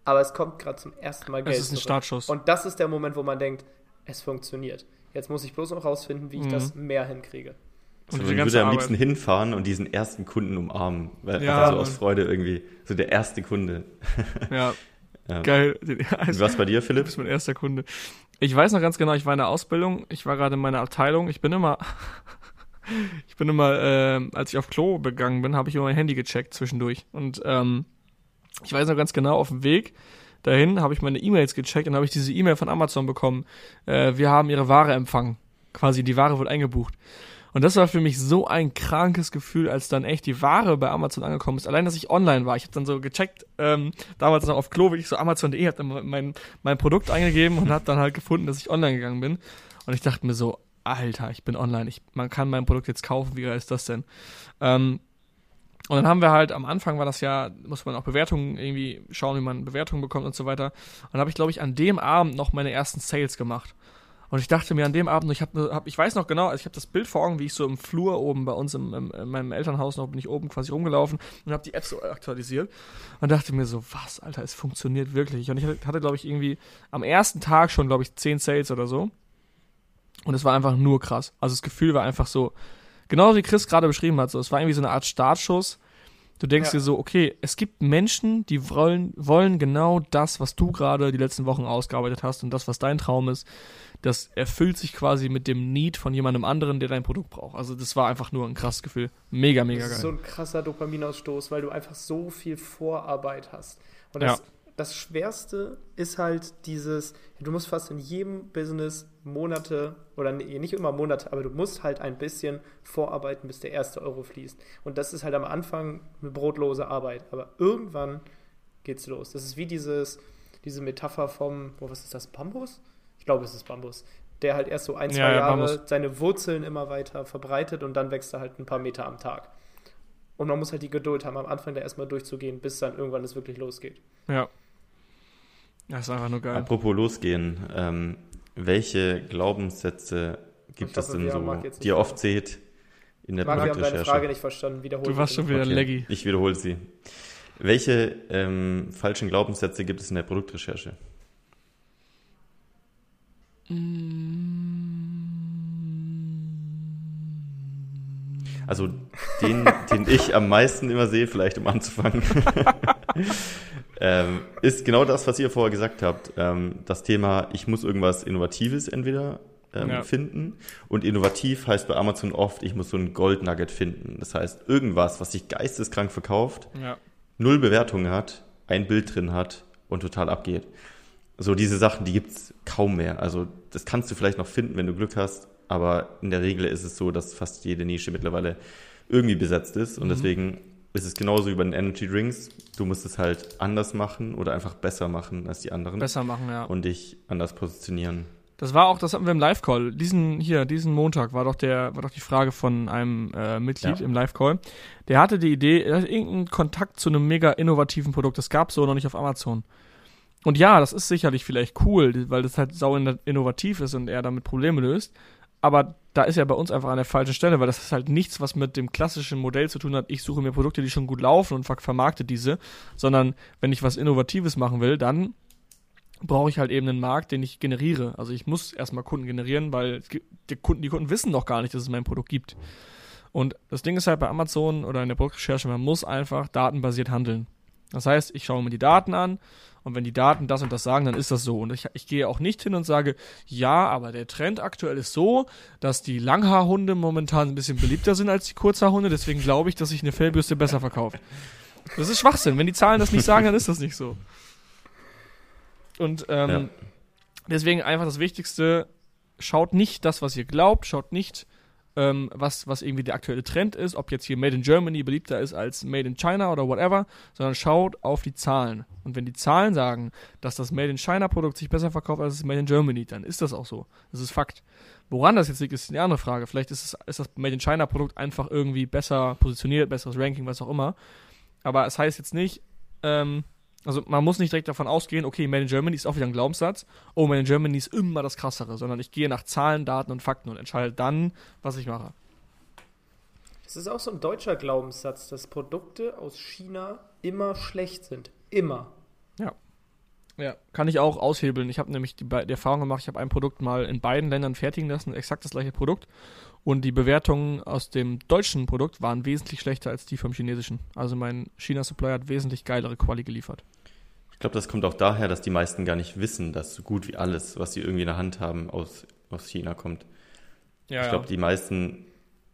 aber es kommt gerade zum ersten Mal Geld. Das ist ein zurück. Startschuss. Und das ist der Moment, wo man denkt, es funktioniert. Jetzt muss ich bloß noch rausfinden, wie ich mhm. das mehr hinkriege. Und ich würde am liebsten hinfahren und diesen ersten Kunden umarmen, weil ja, einfach so aus Freude irgendwie, so der erste Kunde. (laughs) Ja. ja. Geil. Also, Was bei dir, Philipp? Du bist mein erster Kunde. Ich weiß noch ganz genau, ich war in der Ausbildung, ich war gerade in meiner Abteilung, ich bin immer, ich bin immer, äh, als ich auf Klo begangen bin, habe ich immer mein Handy gecheckt zwischendurch. Und ähm, ich weiß noch ganz genau, auf dem Weg dahin habe ich meine E-Mails gecheckt und habe ich diese E-Mail von Amazon bekommen. Äh, wir haben ihre Ware empfangen. Quasi, die Ware wird eingebucht. Und das war für mich so ein krankes Gefühl, als dann echt die Ware bei Amazon angekommen ist. Allein, dass ich online war. Ich habe dann so gecheckt, ähm, damals noch auf Klo, wie ich so Amazon.de, habe dann mein, mein Produkt eingegeben und habe dann halt gefunden, dass ich online gegangen bin. Und ich dachte mir so, Alter, ich bin online, ich, man kann mein Produkt jetzt kaufen, wie geil ist das denn? Ähm, und dann haben wir halt, am Anfang war das ja, muss man auch Bewertungen irgendwie schauen, wie man Bewertungen bekommt und so weiter. Und dann habe ich, glaube ich, an dem Abend noch meine ersten Sales gemacht. Und ich dachte mir an dem Abend, ich habe, hab, ich weiß noch genau, also ich habe das Bild vor Augen, wie ich so im Flur oben bei uns im, im in meinem Elternhaus noch bin ich oben quasi rumgelaufen und habe die App so aktualisiert und dachte mir so, was, Alter, es funktioniert wirklich. Und ich hatte, glaube ich, irgendwie am ersten Tag schon, glaube ich, zehn Sales oder so. Und es war einfach nur krass. Also das Gefühl war einfach so, genau wie Chris gerade beschrieben hat, so, es war irgendwie so eine Art Startschuss. Du denkst ja. dir so, okay, es gibt Menschen, die wollen, wollen genau das, was du gerade die letzten Wochen ausgearbeitet hast und das, was dein Traum ist, das erfüllt sich quasi mit dem Need von jemandem anderen, der dein Produkt braucht. Also das war einfach nur ein krasses Gefühl. Mega, mega geil. Das ist so ein krasser Dopaminausstoß, weil du einfach so viel Vorarbeit hast. Und das, ja das Schwerste ist halt dieses, du musst fast in jedem Business Monate oder nicht immer Monate, aber du musst halt ein bisschen vorarbeiten, bis der erste Euro fließt. Und das ist halt am Anfang eine brotlose Arbeit. Aber irgendwann geht's los. Das ist wie dieses, diese Metapher vom, oh, was ist das, Bambus? Ich glaube, es ist Bambus. Der halt erst so ein, zwei ja, Jahre ja, seine Wurzeln immer weiter verbreitet und dann wächst er halt ein paar Meter am Tag. Und man muss halt die Geduld haben, am Anfang da erstmal durchzugehen, bis dann irgendwann es wirklich losgeht. Ja, das ist einfach nur geil. Apropos losgehen, ähm, welche Glaubenssätze gibt es denn so, die ihr oft seht in der Marc, wir haben deine Frage nicht verstanden. Wiederhol du warst schon wieder okay. laggy. Ich wiederhole sie. Welche ähm, falschen Glaubenssätze gibt es in der Produktrecherche? Also den, den ich am meisten immer sehe, vielleicht um anzufangen. (laughs) ähm, ist genau das, was ihr vorher gesagt habt. Ähm, das Thema, ich muss irgendwas Innovatives entweder ähm, ja. finden. Und innovativ heißt bei Amazon oft, ich muss so ein Goldnugget finden. Das heißt, irgendwas, was sich geisteskrank verkauft, ja. null Bewertungen hat, ein Bild drin hat und total abgeht. So diese Sachen, die gibt's kaum mehr. Also das kannst du vielleicht noch finden, wenn du Glück hast, aber in der Regel ist es so, dass fast jede Nische mittlerweile irgendwie besetzt ist und mhm. deswegen ist es genauso wie bei den Energy Drinks. Du musst es halt anders machen oder einfach besser machen als die anderen. Besser machen, ja. Und dich anders positionieren. Das war auch, das hatten wir im Live-Call. Diesen, hier, diesen Montag war doch der, war doch die Frage von einem äh, Mitglied ja. im Live-Call. Der hatte die Idee, er hatte irgendeinen Kontakt zu einem mega innovativen Produkt. Das gab so noch nicht auf Amazon. Und ja, das ist sicherlich vielleicht cool, weil das halt sau innovativ ist und er damit Probleme löst aber da ist ja bei uns einfach an der falschen Stelle, weil das ist halt nichts, was mit dem klassischen Modell zu tun hat, ich suche mir Produkte, die schon gut laufen und ver vermarkte diese, sondern wenn ich was Innovatives machen will, dann brauche ich halt eben einen Markt, den ich generiere. Also ich muss erstmal Kunden generieren, weil die Kunden, die Kunden wissen noch gar nicht, dass es mein Produkt gibt. Und das Ding ist halt bei Amazon oder in der Produktrecherche, man muss einfach datenbasiert handeln. Das heißt, ich schaue mir die Daten an und wenn die Daten das und das sagen, dann ist das so. Und ich, ich gehe auch nicht hin und sage, ja, aber der Trend aktuell ist so, dass die Langhaarhunde momentan ein bisschen beliebter sind als die Kurzhaarhunde, deswegen glaube ich, dass sich eine Fellbürste besser verkauft. Das ist Schwachsinn. Wenn die Zahlen das nicht sagen, dann ist das nicht so. Und ähm, ja. deswegen einfach das Wichtigste, schaut nicht das, was ihr glaubt, schaut nicht ähm, was, was irgendwie der aktuelle Trend ist, ob jetzt hier Made in Germany beliebter ist als Made in China oder whatever, sondern schaut auf die Zahlen. Und wenn die Zahlen sagen, dass das Made in China Produkt sich besser verkauft als das Made in Germany, dann ist das auch so. Das ist Fakt. Woran das jetzt liegt, ist eine andere Frage. Vielleicht ist, es, ist das Made in China Produkt einfach irgendwie besser positioniert, besseres Ranking, was auch immer. Aber es heißt jetzt nicht, ähm, also man muss nicht direkt davon ausgehen, okay, Made in Germany ist auch wieder ein Glaubenssatz, oh, Made in Germany ist immer das Krassere, sondern ich gehe nach Zahlen, Daten und Fakten und entscheide dann, was ich mache. Es ist auch so ein deutscher Glaubenssatz, dass Produkte aus China immer schlecht sind. Immer. Ja. Ja, kann ich auch aushebeln. Ich habe nämlich die, die, Erfahrung gemacht, ich habe ein Produkt mal in beiden Ländern fertigen lassen, exakt das gleiche Produkt. Und die Bewertungen aus dem deutschen Produkt waren wesentlich schlechter als die vom chinesischen. Also mein China-Supplier hat wesentlich geilere Quali geliefert. Ich glaube, das kommt auch daher, dass die meisten gar nicht wissen, dass so gut wie alles, was sie irgendwie in der Hand haben, aus, aus China kommt. Ja, ich glaube, ja. die meisten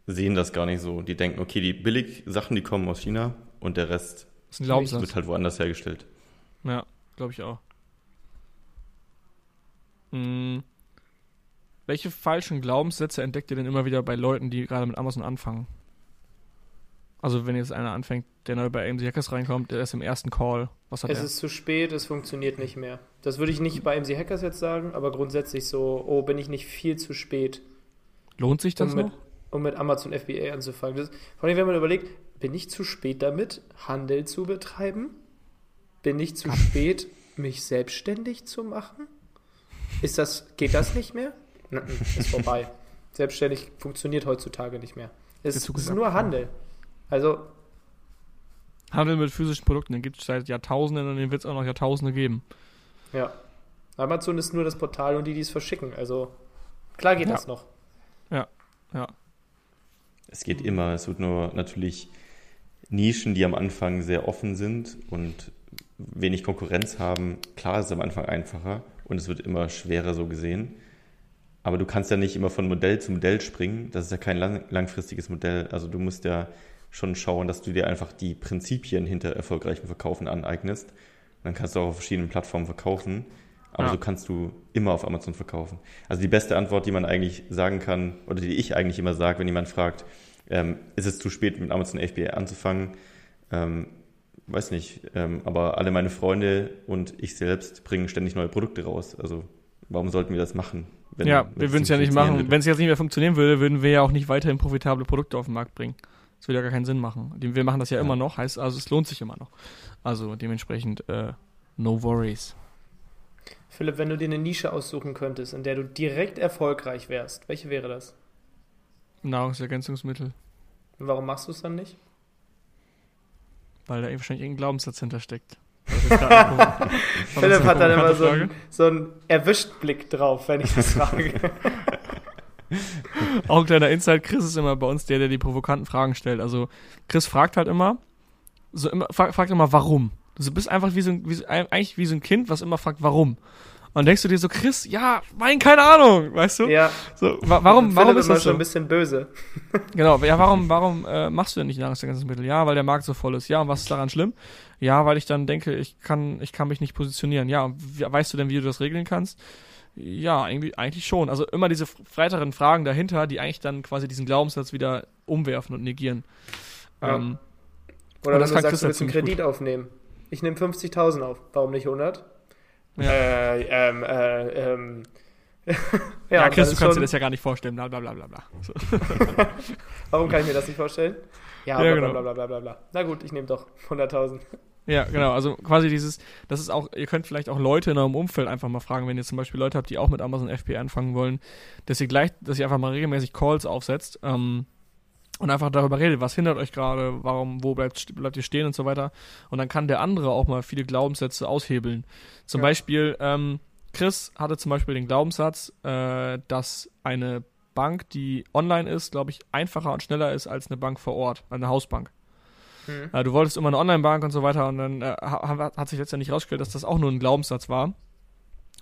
sehen das gar nicht so. Die denken, okay, die Billig-Sachen, die kommen aus China und der Rest wird halt woanders hergestellt. Ja, glaube ich auch. Hm. Welche falschen Glaubenssätze entdeckt ihr denn immer wieder bei Leuten, die gerade mit Amazon anfangen? Also wenn jetzt einer anfängt, der neu bei AMC Hackers reinkommt, der ist im ersten Call. Was hat es er? ist zu spät, es funktioniert nicht mehr. Das würde ich nicht bei AMC Hackers jetzt sagen, aber grundsätzlich so, oh, bin ich nicht viel zu spät. Lohnt sich das um mit, noch? Um mit Amazon FBA anzufangen. Das, vor allem, wenn man überlegt, bin ich zu spät damit, Handel zu betreiben? Bin ich zu (laughs) spät, mich selbstständig zu machen? Ist das, geht das nicht mehr? Ist vorbei. (laughs) Selbstständig funktioniert heutzutage nicht mehr. Es ist nur Handel. Also. Handel mit physischen Produkten, den gibt es seit Jahrtausenden und den wird es auch noch Jahrtausende geben. Ja. Amazon ist nur das Portal und die, die es verschicken. Also klar geht ja. das noch. Ja, ja. Es geht immer. Es wird nur natürlich Nischen, die am Anfang sehr offen sind und wenig Konkurrenz haben. Klar ist es am Anfang einfacher und es wird immer schwerer so gesehen. Aber du kannst ja nicht immer von Modell zu Modell springen. Das ist ja kein lang, langfristiges Modell. Also du musst ja schon schauen, dass du dir einfach die Prinzipien hinter erfolgreichem Verkaufen aneignest. Dann kannst du auch auf verschiedenen Plattformen verkaufen. Aber ja. so kannst du immer auf Amazon verkaufen. Also die beste Antwort, die man eigentlich sagen kann, oder die ich eigentlich immer sage, wenn jemand fragt, ähm, ist es zu spät mit Amazon FBA anzufangen? Ähm, weiß nicht. Ähm, aber alle meine Freunde und ich selbst bringen ständig neue Produkte raus. Also warum sollten wir das machen? Wenn, ja, wir würden es ja nicht machen. Wenn es jetzt nicht mehr funktionieren würde, würden wir ja auch nicht weiterhin profitable Produkte auf den Markt bringen. Das würde ja gar keinen Sinn machen. Wir machen das ja, ja, immer noch, heißt also, es lohnt sich immer noch. Also dementsprechend, äh, no worries. Philipp, wenn du dir eine Nische aussuchen könntest, in der du direkt erfolgreich wärst, welche wäre das? Nahrungsergänzungsmittel. Warum machst du es dann nicht? Weil da wahrscheinlich irgendein Glaubenssatz hintersteckt. (laughs) Philipp hat dann immer so einen, so einen Erwischt-Blick drauf, wenn ich das frage. (laughs) Auch ein kleiner Insight, Chris ist immer bei uns der, der die provokanten Fragen stellt. Also Chris fragt halt immer, so immer fragt immer, warum. Du bist einfach wie so ein, wie, eigentlich wie so ein Kind, was immer fragt, warum. Und denkst du dir so, Chris, ja, mein, keine Ahnung, weißt du? Ja. So, wa warum, warum ist das so? ein bisschen böse. genau, ja, warum, warum äh, machst du denn nicht Nahrungsergänzungsmittel? Ja, weil der Markt so voll ist. Ja, und was ist daran schlimm? Ja, weil ich dann denke, ich kann, ich kann mich nicht positionieren. Ja, weißt du denn, wie du das regeln kannst? Ja, eigentlich, eigentlich schon. Also immer diese weiteren Fragen dahinter, die eigentlich dann quasi diesen Glaubenssatz wieder umwerfen und negieren. Ja. Ähm, Oder wenn du sagst, Chris du willst einen Kredit gut. aufnehmen. Ich nehme 50.000 auf. Warum nicht 100? Ja. Äh, ähm, äh, ähm. (laughs) (laughs) ja, ja Chris, du kannst dir das ja gar nicht vorstellen, bla bla bla bla. So. (laughs) Warum kann ich mir das nicht vorstellen? Ja, ja bla, genau. bla, bla, bla, bla, bla. Na gut, ich nehme doch 100.000. Ja, genau. Also quasi dieses, das ist auch, ihr könnt vielleicht auch Leute in eurem Umfeld einfach mal fragen, wenn ihr zum Beispiel Leute habt, die auch mit Amazon FBA anfangen wollen, dass ihr gleich, dass ihr einfach mal regelmäßig Calls aufsetzt ähm, und einfach darüber redet, was hindert euch gerade, warum, wo bleibt, bleibt ihr stehen und so weiter. Und dann kann der andere auch mal viele Glaubenssätze aushebeln. Zum ja. Beispiel, ähm, Chris hatte zum Beispiel den Glaubenssatz, äh, dass eine Bank, die online ist, glaube ich, einfacher und schneller ist als eine Bank vor Ort, eine Hausbank. Mhm. Äh, du wolltest immer eine Online-Bank und so weiter und dann äh, hat sich letztendlich herausgestellt, dass das auch nur ein Glaubenssatz war.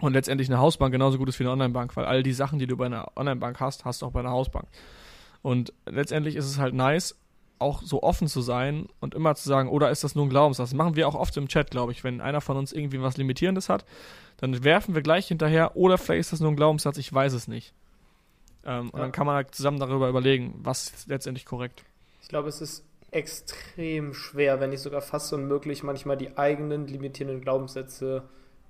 Und letztendlich eine Hausbank genauso gut ist wie eine Online-Bank, weil all die Sachen, die du bei einer Online-Bank hast, hast du auch bei einer Hausbank. Und letztendlich ist es halt nice, auch so offen zu sein und immer zu sagen, oder ist das nur ein Glaubenssatz? Das machen wir auch oft im Chat, glaube ich. Wenn einer von uns irgendwie was Limitierendes hat, dann werfen wir gleich hinterher, oder vielleicht ist das nur ein Glaubenssatz, ich weiß es nicht. Ähm, ja. Und dann kann man halt zusammen darüber überlegen, was ist letztendlich korrekt. Ich glaube, es ist extrem schwer, wenn nicht sogar fast unmöglich, manchmal die eigenen limitierenden Glaubenssätze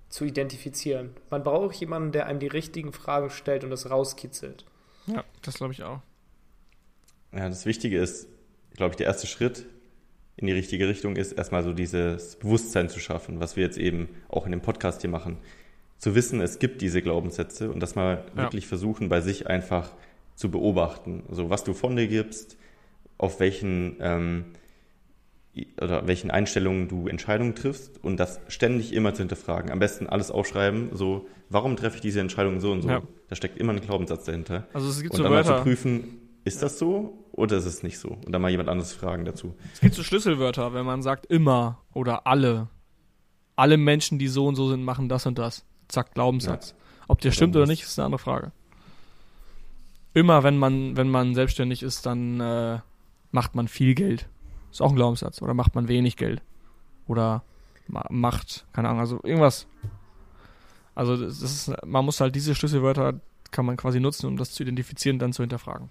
zu identifizieren. Man braucht jemanden, der einem die richtigen Fragen stellt und das rauskitzelt. Ja, das glaube ich auch. Ja, das Wichtige ist, glaube ich, der erste Schritt in die richtige Richtung ist, erstmal so dieses Bewusstsein zu schaffen, was wir jetzt eben auch in dem Podcast hier machen. Zu wissen, es gibt diese Glaubenssätze und das mal ja. wirklich versuchen, bei sich einfach zu beobachten. So, was du von dir gibst, auf welchen, ähm, oder welchen Einstellungen du Entscheidungen triffst und das ständig immer zu hinterfragen. Am besten alles aufschreiben, so, warum treffe ich diese Entscheidung so und so? Ja. Da steckt immer ein Glaubenssatz dahinter. Also es gibt und so dann Wörter. mal zu prüfen, ist das so oder ist es nicht so? Und dann mal jemand anderes fragen dazu. Es gibt so Schlüsselwörter, wenn man sagt immer oder alle. Alle Menschen, die so und so sind, machen das und das. Zack, Glaubenssatz. Ja. Ob der stimmt oder nicht, ist eine andere Frage. Immer wenn man, wenn man selbstständig ist, dann äh, macht man viel Geld. Ist auch ein Glaubenssatz. Oder macht man wenig Geld. Oder ma macht, keine Ahnung, also irgendwas. Also das ist, man muss halt diese Schlüsselwörter kann man quasi nutzen, um das zu identifizieren, dann zu hinterfragen.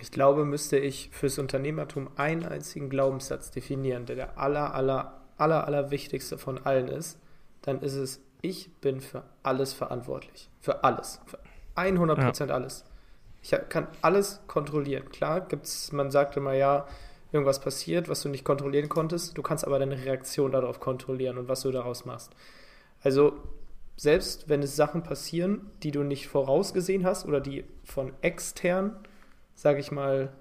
Ich glaube, müsste ich fürs Unternehmertum einen einzigen Glaubenssatz definieren, der der aller, aller, aller, aller wichtigste von allen ist, dann ist es, ich bin für alles verantwortlich. Für alles. Für 100% ja. alles. Ich kann alles kontrollieren. Klar, gibt's, man sagt immer, ja, irgendwas passiert, was du nicht kontrollieren konntest. Du kannst aber deine Reaktion darauf kontrollieren und was du daraus machst. Also, selbst wenn es Sachen passieren, die du nicht vorausgesehen hast oder die von extern sage ich mal,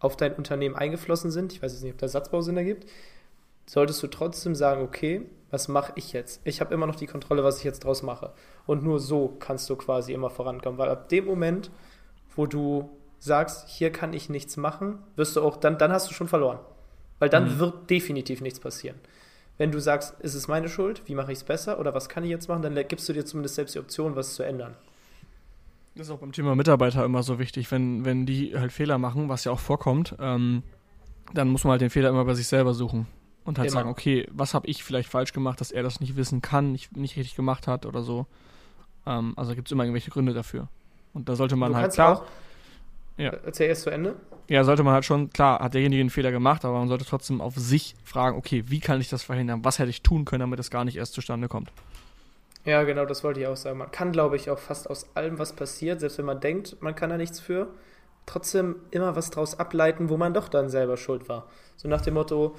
auf dein Unternehmen eingeflossen sind, ich weiß jetzt nicht, ob der Satzbau Sinn ergibt, solltest du trotzdem sagen, okay, was mache ich jetzt? Ich habe immer noch die Kontrolle, was ich jetzt draus mache. Und nur so kannst du quasi immer vorankommen, weil ab dem Moment, wo du sagst, hier kann ich nichts machen, wirst du auch, dann, dann hast du schon verloren. Weil dann mhm. wird definitiv nichts passieren. Wenn du sagst, ist es meine Schuld, wie mache ich es besser oder was kann ich jetzt machen, dann gibst du dir zumindest selbst die Option, was zu ändern. Das ist auch beim Thema Mitarbeiter immer so wichtig, wenn, wenn die halt Fehler machen, was ja auch vorkommt, ähm, dann muss man halt den Fehler immer bei sich selber suchen. Und halt immer. sagen, okay, was habe ich vielleicht falsch gemacht, dass er das nicht wissen kann, nicht, nicht richtig gemacht hat oder so. Ähm, also gibt es immer irgendwelche Gründe dafür. Und da sollte man halt klar. Ja. Erzähl erst zu Ende. Ja, sollte man halt schon, klar, hat derjenige einen Fehler gemacht, aber man sollte trotzdem auf sich fragen, okay, wie kann ich das verhindern? Was hätte ich tun können, damit es gar nicht erst zustande kommt? Ja, genau, das wollte ich auch sagen. Man kann, glaube ich, auch fast aus allem, was passiert, selbst wenn man denkt, man kann da nichts für, trotzdem immer was draus ableiten, wo man doch dann selber schuld war. So nach dem Motto,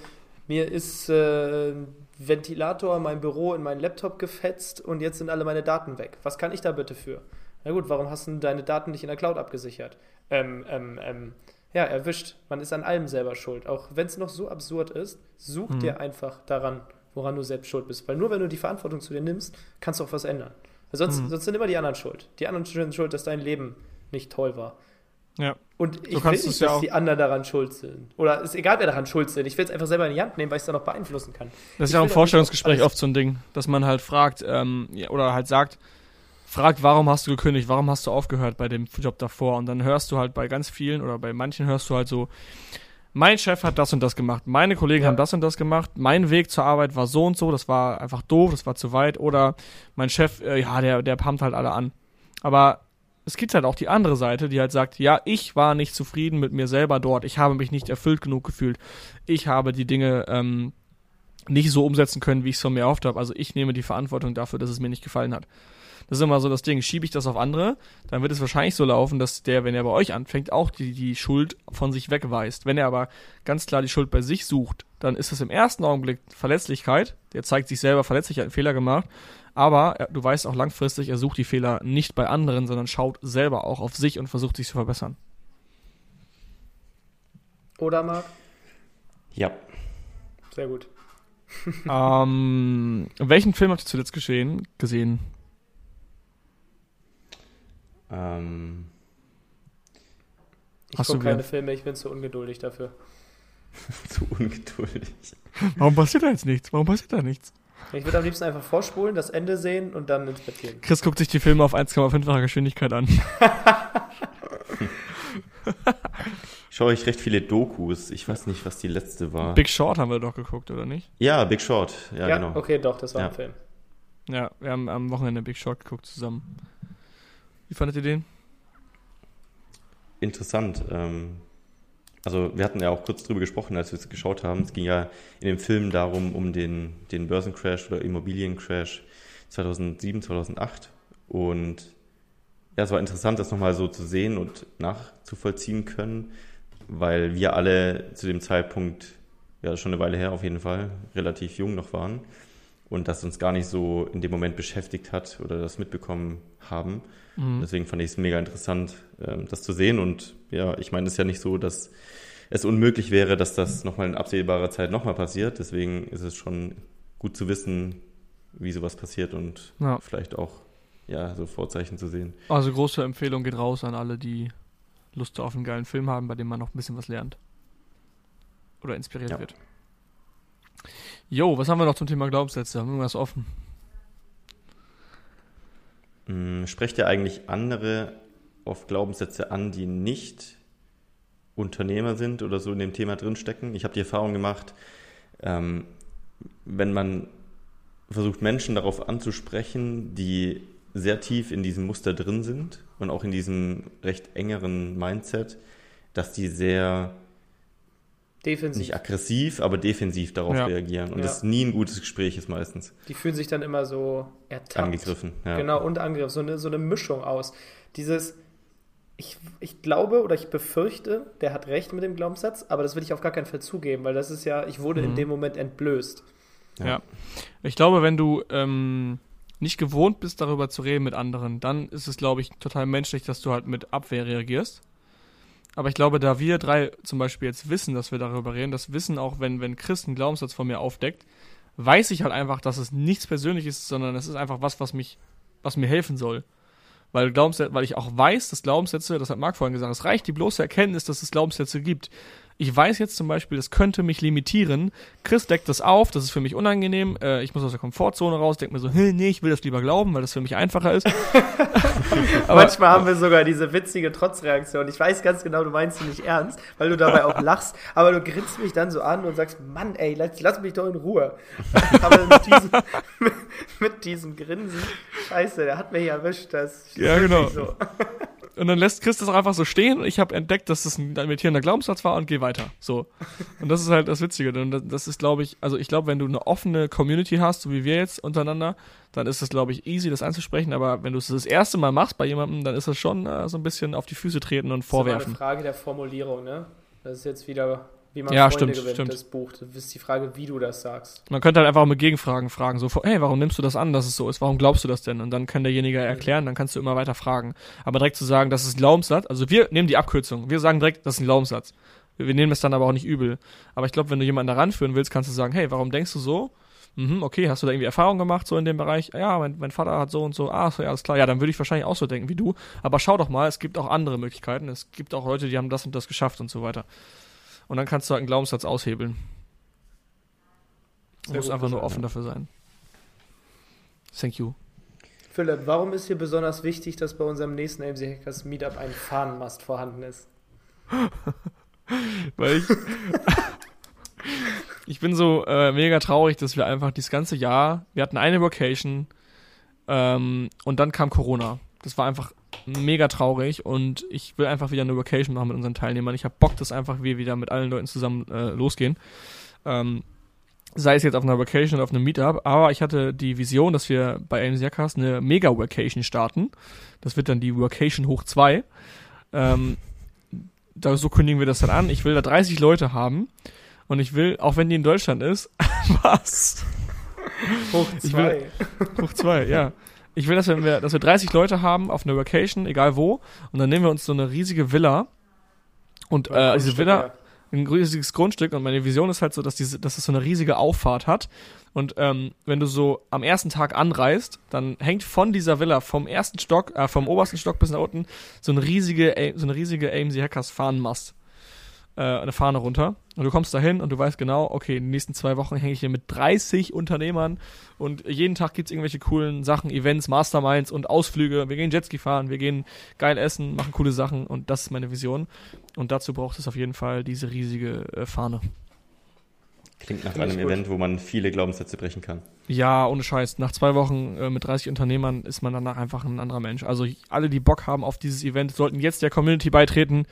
mir ist äh, Ventilator mein Büro in meinen Laptop gefetzt und jetzt sind alle meine Daten weg. Was kann ich da bitte für? Na gut, warum hast du deine Daten nicht in der Cloud abgesichert? Ähm, ähm, ähm, ja, erwischt. Man ist an allem selber schuld. Auch wenn es noch so absurd ist, such hm. dir einfach daran, woran du selbst schuld bist. Weil nur wenn du die Verantwortung zu dir nimmst, kannst du auch was ändern. Sonst, mhm. sonst sind immer die anderen schuld. Die anderen sind schuld, dass dein Leben nicht toll war. Ja. Und ich will nicht, dass ja die anderen daran schuld sind. Oder ist egal, wer daran schuld sind. Ich will es einfach selber in die Hand nehmen, weil ich es dann noch beeinflussen kann. Das ist ich ja auch im Vorstellungsgespräch oft so ein Ding, dass man halt fragt, ähm, oder halt sagt, fragt, warum hast du gekündigt, warum hast du aufgehört bei dem Job davor? Und dann hörst du halt bei ganz vielen oder bei manchen hörst du halt so, mein Chef hat das und das gemacht, meine Kollegen ja. haben das und das gemacht, mein Weg zur Arbeit war so und so, das war einfach doof, das war zu weit, oder mein Chef, äh, ja, der, der pumpt halt alle an. Aber es gibt halt auch die andere Seite, die halt sagt, ja, ich war nicht zufrieden mit mir selber dort, ich habe mich nicht erfüllt genug gefühlt, ich habe die Dinge ähm, nicht so umsetzen können, wie ich es von mir erhofft habe, also ich nehme die Verantwortung dafür, dass es mir nicht gefallen hat. Das ist immer so das Ding. Schiebe ich das auf andere, dann wird es wahrscheinlich so laufen, dass der, wenn er bei euch anfängt, auch die, die Schuld von sich wegweist. Wenn er aber ganz klar die Schuld bei sich sucht, dann ist es im ersten Augenblick Verletzlichkeit. Der zeigt sich selber verletzlich, hat einen Fehler gemacht. Aber er, du weißt auch langfristig, er sucht die Fehler nicht bei anderen, sondern schaut selber auch auf sich und versucht sich zu verbessern. Oder, Marc? Ja. Sehr gut. ähm, welchen Film habt ihr zuletzt geschehen, gesehen? Ähm, ich gucke keine Filme, ich bin zu ungeduldig dafür. (laughs) Zu ungeduldig. Warum passiert da jetzt nichts? Warum passiert da nichts? Ich würde am liebsten einfach vorspulen, das Ende sehen und dann ins Bett gehen. Chris guckt sich die Filme auf 1,5-facher Geschwindigkeit an. (laughs) Schaue ich recht viele Dokus. Ich weiß nicht, was die letzte war. Big Short haben wir doch geguckt, oder nicht? ja, Big Short. Ja, Ja, genau. okay, doch, das war Ja. ein Film. Ja, wir haben am Wochenende Big Short geguckt zusammen. Wie fandet ihr den? Interessant. Ähm, also wir hatten ja auch kurz drüber gesprochen, als wir es geschaut haben. Es ging ja in dem Film darum, um den, den Börsencrash oder Immobiliencrash 2007, 2008. Und ja, es war interessant, das nochmal so zu sehen und nachzuvollziehen können, weil wir alle zu dem Zeitpunkt, ja schon eine Weile her auf jeden Fall, relativ jung noch waren und das uns gar nicht so in dem Moment beschäftigt hat oder das mitbekommen haben. Mhm. Deswegen fand ich es mega interessant, ähm, das zu sehen. Und ja, ich meine, es ist ja nicht so, dass es unmöglich wäre, dass das nochmal in absehbarer Zeit nochmal passiert. Deswegen ist es schon gut zu wissen, wie sowas passiert und Ja. vielleicht auch ja, so Vorzeichen zu sehen. Also große Empfehlung geht raus an alle, die Lust auf einen geilen Film haben, bei dem man noch ein bisschen was lernt. Oder inspiriert Ja. wird. Jo, was haben wir noch zum Thema Glaubenssätze? Haben wir irgendwas offen? Hm, Sprecht ihr eigentlich andere auf Glaubenssätze an, die nicht Unternehmer sind oder so in dem Thema drinstecken? Ich habe die Erfahrung gemacht, ähm, wenn man versucht, Menschen darauf anzusprechen, die sehr tief in diesem Muster drin sind und auch in diesem recht engeren Mindset, dass die sehr Defensiv. nicht aggressiv, aber defensiv darauf Ja. reagieren. Und Ja. das nie ein gutes Gespräch ist meistens Die fühlen sich dann immer so ertappt. angegriffen. Ja. Genau, und Angriff. So eine, so eine Mischung aus. Dieses, ich, ich glaube oder ich befürchte, der hat recht mit dem Glaubenssatz, aber das will ich auf gar keinen Fall zugeben, weil das ist ja, ich wurde in Mhm. dem Moment entblößt. Ja. Ja. Ich glaube, wenn du ähm, nicht gewohnt bist, darüber zu reden mit anderen, dann ist es, glaube ich, total menschlich, dass du halt mit Abwehr reagierst. Aber ich glaube, da wir drei zum Beispiel jetzt wissen, dass wir darüber reden, das wissen auch, wenn, wenn Chris einen Glaubenssatz von mir aufdeckt, weiß ich halt einfach, dass es nichts Persönliches ist, sondern es ist einfach was, was mich, was mir helfen soll. Weil, Glaubenssätze, weil ich auch weiß, dass Glaubenssätze, das hat Marc vorhin gesagt, es reicht die bloße Erkenntnis, dass es Glaubenssätze gibt. Ich weiß jetzt zum Beispiel, das könnte mich limitieren. Chris deckt das auf, das ist für mich unangenehm. Äh, ich muss aus der Komfortzone raus, denke mir so, nee, ich will das lieber glauben, weil das für mich einfacher ist. (laughs) Aber Manchmal haben wir sogar diese witzige Trotzreaktion. Ich weiß ganz genau, du meinst sie nicht ernst, weil du dabei auch lachst, aber du grinst mich dann so an und sagst, Mann, ey, lass, lass mich doch in Ruhe. (laughs) aber mit diesem, mit, mit diesem Grinsen, scheiße, der hat hier erwischt. Das Ja, genau. So. (laughs) Und dann lässt Chris das auch einfach so stehen und ich habe entdeckt, dass das ein imitierender Glaubenssatz war und gehe weiter. So. Und das ist halt das Witzige. Und das- ist, glaube ich, also ich glaube, wenn du eine offene Community hast, so wie wir jetzt untereinander, dann ist das, glaube ich, easy, das anzusprechen. Aber wenn du es das erste Mal machst bei jemandem, dann ist das schon äh, so ein bisschen auf die Füße treten und Das ist vorwerfen. eine Frage der Formulierung, ne? Das ist jetzt wieder, wie man Ja, Freunde stimmt, gewinnt, stimmt. das Buch. Das ist die Frage, wie du das sagst. Man könnte halt einfach mit Gegenfragen fragen, so, hey, warum nimmst du das an, dass es so ist? Warum glaubst du das denn? Und dann kann derjenige erklären, dann kannst du immer weiter fragen. Aber direkt zu sagen, das ist ein Glaubenssatz, also wir nehmen die Abkürzung. Wir sagen direkt, das ist ein Glaubenssatz. Wir nehmen es dann aber auch nicht übel. Aber ich glaube, wenn du jemanden da ranführen willst, kannst du sagen, hey, warum denkst du so? Mhm, okay, hast du da irgendwie Erfahrung gemacht, so in dem Bereich? Ja, mein, mein Vater hat so und so. Ah, so, ja, alles klar. Ja, dann würde ich wahrscheinlich auch so denken wie du. Aber schau doch mal, es gibt auch andere Möglichkeiten. Es gibt auch Leute, die haben das und das geschafft und so weiter. Und dann kannst du halt einen Glaubenssatz aushebeln. Du musst einfach nur offen dafür sein. Thank you. Philipp, warum ist hier besonders wichtig, dass bei unserem nächsten AMC Hackers Meetup ein Fahnenmast vorhanden ist? (laughs) Weil ich. (laughs) ich bin so äh, mega traurig, dass wir einfach dieses ganze Jahr, wir hatten eine Vacation ähm, und dann kam Corona. Das war einfach mega traurig und ich will einfach wieder eine Vacation machen mit unseren Teilnehmern. Ich habe Bock, dass einfach wir wieder mit allen Leuten zusammen äh, losgehen. Ähm, sei es jetzt auf einer Vacation oder auf einem Meetup, aber ich hatte die Vision, dass wir bei AMC Hackers eine Mega-Vacation starten. Das wird dann die Vacation hoch 2. Ähm, da, so kündigen wir das dann an. Ich will da 30 Leute haben. Und ich will, auch wenn die in Deutschland ist, (laughs) was? Hoch Ich zwei. (laughs) Hoch zwei, ja. Ich will, dass wir, dass wir 30 Leute haben auf einer Vacation, egal wo. Und dann nehmen wir uns so eine riesige Villa. Und äh, diese Villa, ein riesiges Grundstück und meine Vision ist halt so, dass diese, dass es so eine riesige Auffahrt hat. Und ähm, wenn du so am ersten Tag anreist, dann hängt von dieser Villa vom ersten Stock, äh, vom obersten Stock bis nach unten so eine riesige, so eine riesige AMC Hackers Fahnenmast. Äh, eine Fahne runter. Und du kommst dahin und du weißt genau, okay, in den nächsten zwei Wochen hänge ich hier mit 30 Unternehmern und jeden Tag gibt es irgendwelche coolen Sachen, Events, Masterminds und Ausflüge. Wir gehen Jetski fahren, wir gehen geil essen, machen coole Sachen und das ist meine Vision. Und dazu braucht es auf jeden Fall diese riesige äh, Fahne. Klingt nach einem Event, wo man viele Glaubenssätze brechen kann. Ja, ohne Scheiß. Nach zwei Wochen äh, mit 30 Unternehmern ist man danach einfach ein anderer Mensch. Also alle, die Bock haben auf dieses Event, sollten jetzt der Community beitreten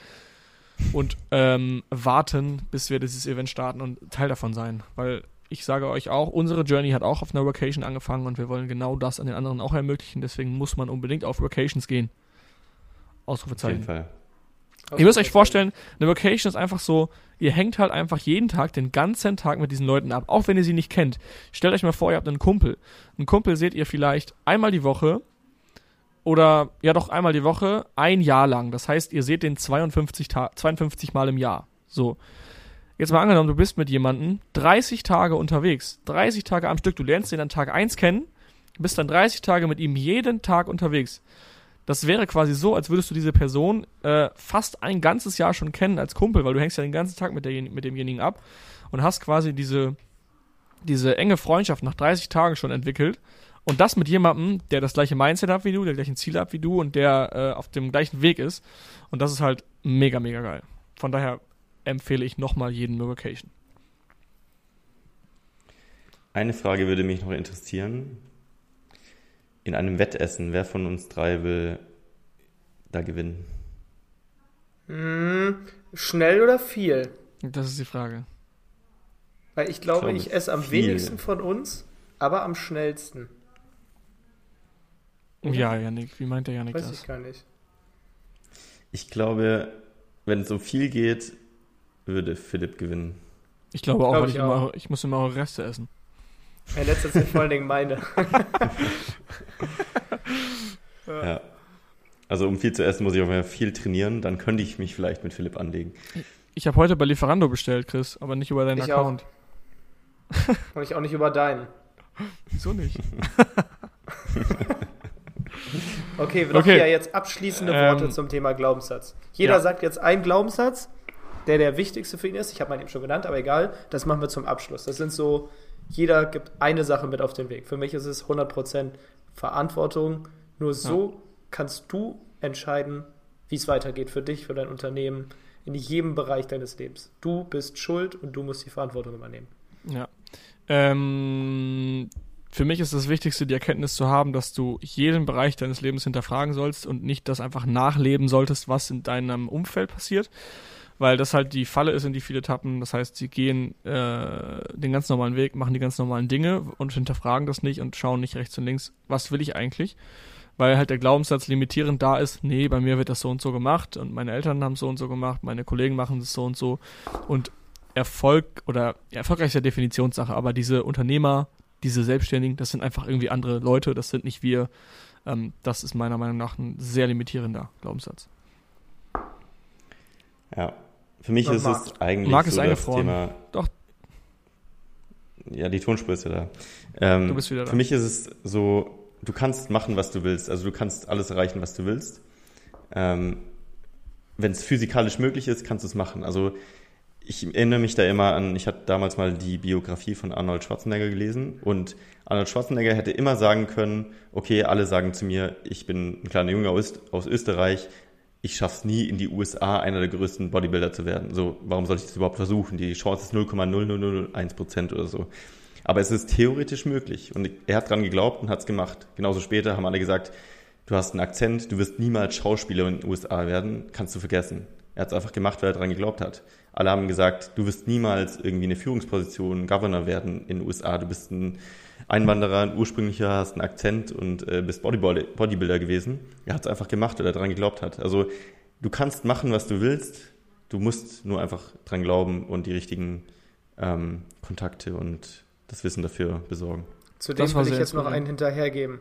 und ähm, warten, bis wir dieses Event starten und Teil davon sein. Weil ich sage euch auch, unsere Journey hat auch auf einer Vacation angefangen und wir wollen genau das an den anderen auch ermöglichen. Deswegen muss man unbedingt auf Vacations gehen. Ausrufezeichen. Auf jeden Fall. Ihr müsst euch vorstellen, eine Vacation ist einfach so, ihr hängt halt einfach jeden Tag, den ganzen Tag mit diesen Leuten ab, auch wenn ihr sie nicht kennt. Stellt euch mal vor, ihr habt einen Kumpel. Einen Kumpel seht ihr vielleicht einmal die Woche oder ja doch einmal die Woche, ein Jahr lang. Das heißt, ihr seht den 52, Ta 52 Mal im Jahr. So. Jetzt mal angenommen, du bist mit jemandem 30 Tage unterwegs. 30 Tage am Stück. Du lernst ihn an Tag 1 kennen, bist dann 30 Tage mit ihm jeden Tag unterwegs. Das wäre quasi so, als würdest du diese Person äh, fast ein ganzes Jahr schon kennen als Kumpel, weil du hängst ja den ganzen Tag mit, der, mit demjenigen ab und hast quasi diese, diese enge Freundschaft nach 30 Tagen schon entwickelt. Und das mit jemandem, der das gleiche Mindset hat wie du, der gleichen Ziele hat wie du und der äh, auf dem gleichen Weg ist. Und das ist halt mega, mega geil. Von daher empfehle ich nochmal jeden Vacation. Eine Frage würde mich noch interessieren in einem Wettessen, wer von uns drei will da gewinnen? Hm, schnell oder viel? Das ist die Frage. Weil ich glaube, ich, glaube, ich esse am viel. wenigsten von uns, aber am schnellsten. Ja, Janik, wie meint der Janik Weiß das? Weiß ich gar nicht. Ich glaube, wenn es so viel geht, würde Philipp gewinnen. Ich glaube auch, weil ich, ich, immer, ich muss immer Reste essen. Ja, letztes sind vor allen Dingen meine. (laughs) ja. ja. Also um viel zu essen muss ich auch mehr viel trainieren, dann könnte ich mich vielleicht mit Philipp anlegen. Ich habe heute bei Lieferando bestellt, Chris, aber nicht über deinen ich Account. Auch. Und ich auch nicht über deinen. (laughs) Wieso nicht? (laughs) okay, wir okay. ja jetzt abschließende Worte ähm, zum Thema Glaubenssatz. Jeder ja. sagt jetzt einen Glaubenssatz, der der wichtigste für ihn ist. Ich habe meinen eben schon genannt, aber egal. Das machen wir zum Abschluss. Das sind so jeder gibt eine Sache mit auf den Weg. Für mich ist es 100% Verantwortung. Nur so ja. kannst du entscheiden, wie es weitergeht für dich, für dein Unternehmen, in jedem Bereich deines Lebens. Du bist schuld und du musst die Verantwortung übernehmen. Ja. Ähm, für mich ist das Wichtigste, die Erkenntnis zu haben, dass du jeden Bereich deines Lebens hinterfragen sollst und nicht das einfach nachleben solltest, was in deinem Umfeld passiert weil das halt die Falle ist, in die viele tappen. Das heißt, sie gehen äh, den ganz normalen Weg, machen die ganz normalen Dinge und hinterfragen das nicht und schauen nicht rechts und links, was will ich eigentlich? Weil halt der Glaubenssatz limitierend da ist, nee, bei mir wird das so und so gemacht und meine Eltern haben es so und so gemacht, meine Kollegen machen es so und so. Und Erfolg oder ja, erfolgreich ist ja Definitionssache, aber diese Unternehmer, diese Selbstständigen, das sind einfach irgendwie andere Leute, das sind nicht wir. Ähm, das ist meiner Meinung nach ein sehr limitierender Glaubenssatz. Ja, für mich ist Marc. es eigentlich Marc ist so das Thema. Doch. Ja, die Tonspur ist ja da. Ähm, du bist wieder da. Für mich ist es so, du kannst machen, was du willst. Also du kannst alles erreichen, was du willst. Ähm, Wenn es physikalisch möglich ist, kannst du es machen. Also ich erinnere mich da immer an, ich hatte damals mal die Biografie von Arnold Schwarzenegger gelesen und Arnold Schwarzenegger hätte immer sagen können, okay, alle sagen zu mir, ich bin ein kleiner Junge aus, aus Österreich, ich schaff's nie in die USA einer der größten Bodybuilder zu werden. So, warum soll ich das überhaupt versuchen? Die Chance ist 0,0001 Prozent oder so. Aber es ist theoretisch möglich. Und er hat dran geglaubt und hat's gemacht. Genauso später haben alle gesagt, du hast einen Akzent, du wirst niemals Schauspieler in den USA werden, kannst du vergessen. Er hat's einfach gemacht, weil er dran geglaubt hat. Alle haben gesagt, du wirst niemals irgendwie eine Führungsposition, Governor werden in den USA. Du bist ein Einwanderer, ein ursprünglicher, hast einen Akzent und äh, bist Bodybuilder gewesen. Er hat es einfach gemacht, weil er daran geglaubt hat. Also du kannst machen, was du willst. Du musst nur einfach dran glauben und die richtigen ähm, Kontakte und das Wissen dafür besorgen. Zudem will ich jetzt noch einen hinterhergeben.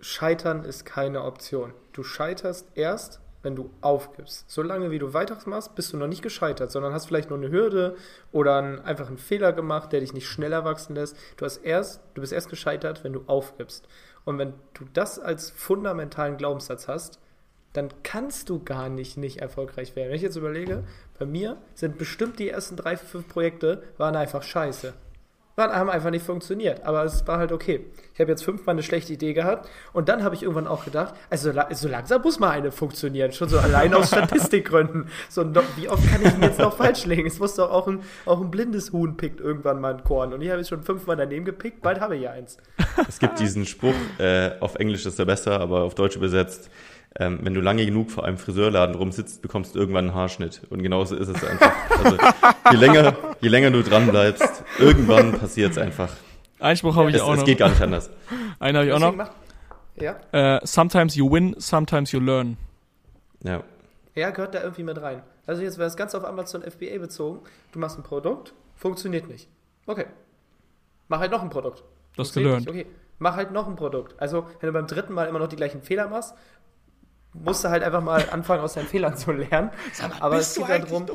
Scheitern ist keine Option. Du scheiterst erst, wenn du aufgibst. Solange wie du weitermachst, bist du noch nicht gescheitert, sondern hast vielleicht nur eine Hürde oder einen, einfach einen Fehler gemacht, der dich nicht schneller wachsen lässt. Du, hast erst, du bist erst gescheitert, wenn du aufgibst. Und wenn du das als fundamentalen Glaubenssatz hast, dann kannst du gar nicht nicht erfolgreich werden. Wenn ich jetzt überlege, bei mir sind bestimmt die ersten drei, fünf Projekte waren einfach scheiße. Waren, haben einfach nicht funktioniert, aber es war halt okay. Ich habe jetzt fünfmal eine schlechte Idee gehabt und dann habe ich irgendwann auch gedacht, also so langsam muss mal eine funktionieren, schon so allein aus (laughs) Statistikgründen. So, wie oft kann ich ihn jetzt noch falsch legen? Es muss doch auch ein, auch ein blindes Huhn pickt irgendwann mal ein Korn und ich habe jetzt schon fünfmal daneben gepickt, bald habe ich ja eins. Es gibt diesen Spruch, äh, auf Englisch ist er besser, aber auf Deutsch übersetzt, ähm, wenn du lange genug vor einem Friseurladen rumsitzt, bekommst du irgendwann einen Haarschnitt. Und genauso ist es einfach. Also, je länger, je länger du dran bleibst, irgendwann passiert es einfach. Einspruch habe ich Es, auch es noch. geht gar nicht anders. Einen habe ich auch noch. Ja, Äh, sometimes you win, sometimes you learn. Ja. ja, gehört da irgendwie mit rein. Also jetzt wäre es ganz auf Amazon FBA bezogen. Du machst ein Produkt, funktioniert nicht. Okay. Mach halt noch ein Produkt. Du hast Funktioniert gelernt. nicht. Okay. Mach halt noch ein Produkt. Also, wenn du beim dritten Mal immer noch die gleichen Fehler machst, musst du halt einfach mal anfangen, aus deinen Fehlern zu lernen. aber es geht darum.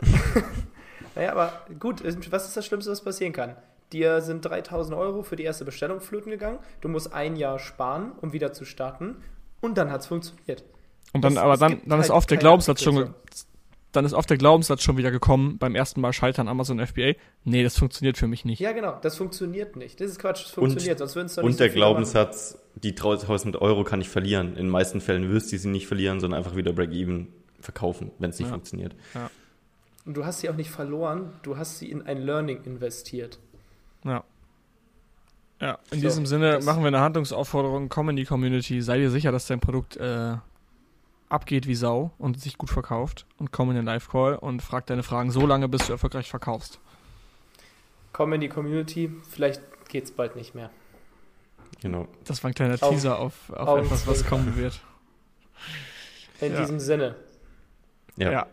(laughs) naja, aber gut, was ist das Schlimmste, was passieren kann? Dir sind 3000 Euro für die erste Bestellung flöten gegangen. Du musst ein Jahr sparen, um wieder zu starten. Und dann hat es funktioniert. Und dann, Es- aber dann, dann ist halt oft der Glaubenssatz schon. Dann ist oft der Glaubenssatz schon wieder gekommen beim ersten Mal scheitern Amazon FBA. Nee, das funktioniert für mich nicht. Ja, genau. Das funktioniert nicht. Das ist Quatsch. Das funktioniert. sonst würden es doch nicht Und so der viele machen. Glaubenssatz, die 1000 Euro kann ich verlieren. In den meisten Fällen wirst du sie nicht verlieren, sondern einfach wieder Break-Even verkaufen, wenn es nicht Ja. funktioniert. Und du hast sie auch nicht verloren. Du hast sie in ein Learning investiert. Ja. Ja, in So, diesem Sinne machen wir eine Handlungsaufforderung, komm in die Community, sei dir sicher, dass dein Produkt äh, abgeht wie Sau und sich gut verkauft und komm in den Live-Call und frag deine Fragen so lange, bis du erfolgreich verkaufst. Komm in die Community. Vielleicht geht es bald nicht mehr. Genau. Das war ein kleiner Augen- Teaser auf, auf Augen etwas, was kommen (laughs) wird. In Ja. diesem Sinne. Ja.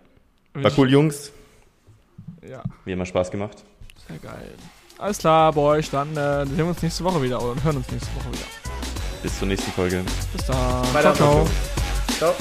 War cool, Jungs. Ja, Wie immer Spaß gemacht. sehr geil. Alles klar, Boys, dann äh, sehen wir uns nächste Woche wieder und hören uns nächste Woche wieder. Bis zur nächsten Folge. Bis dann. Ciao, ciao. Ciao.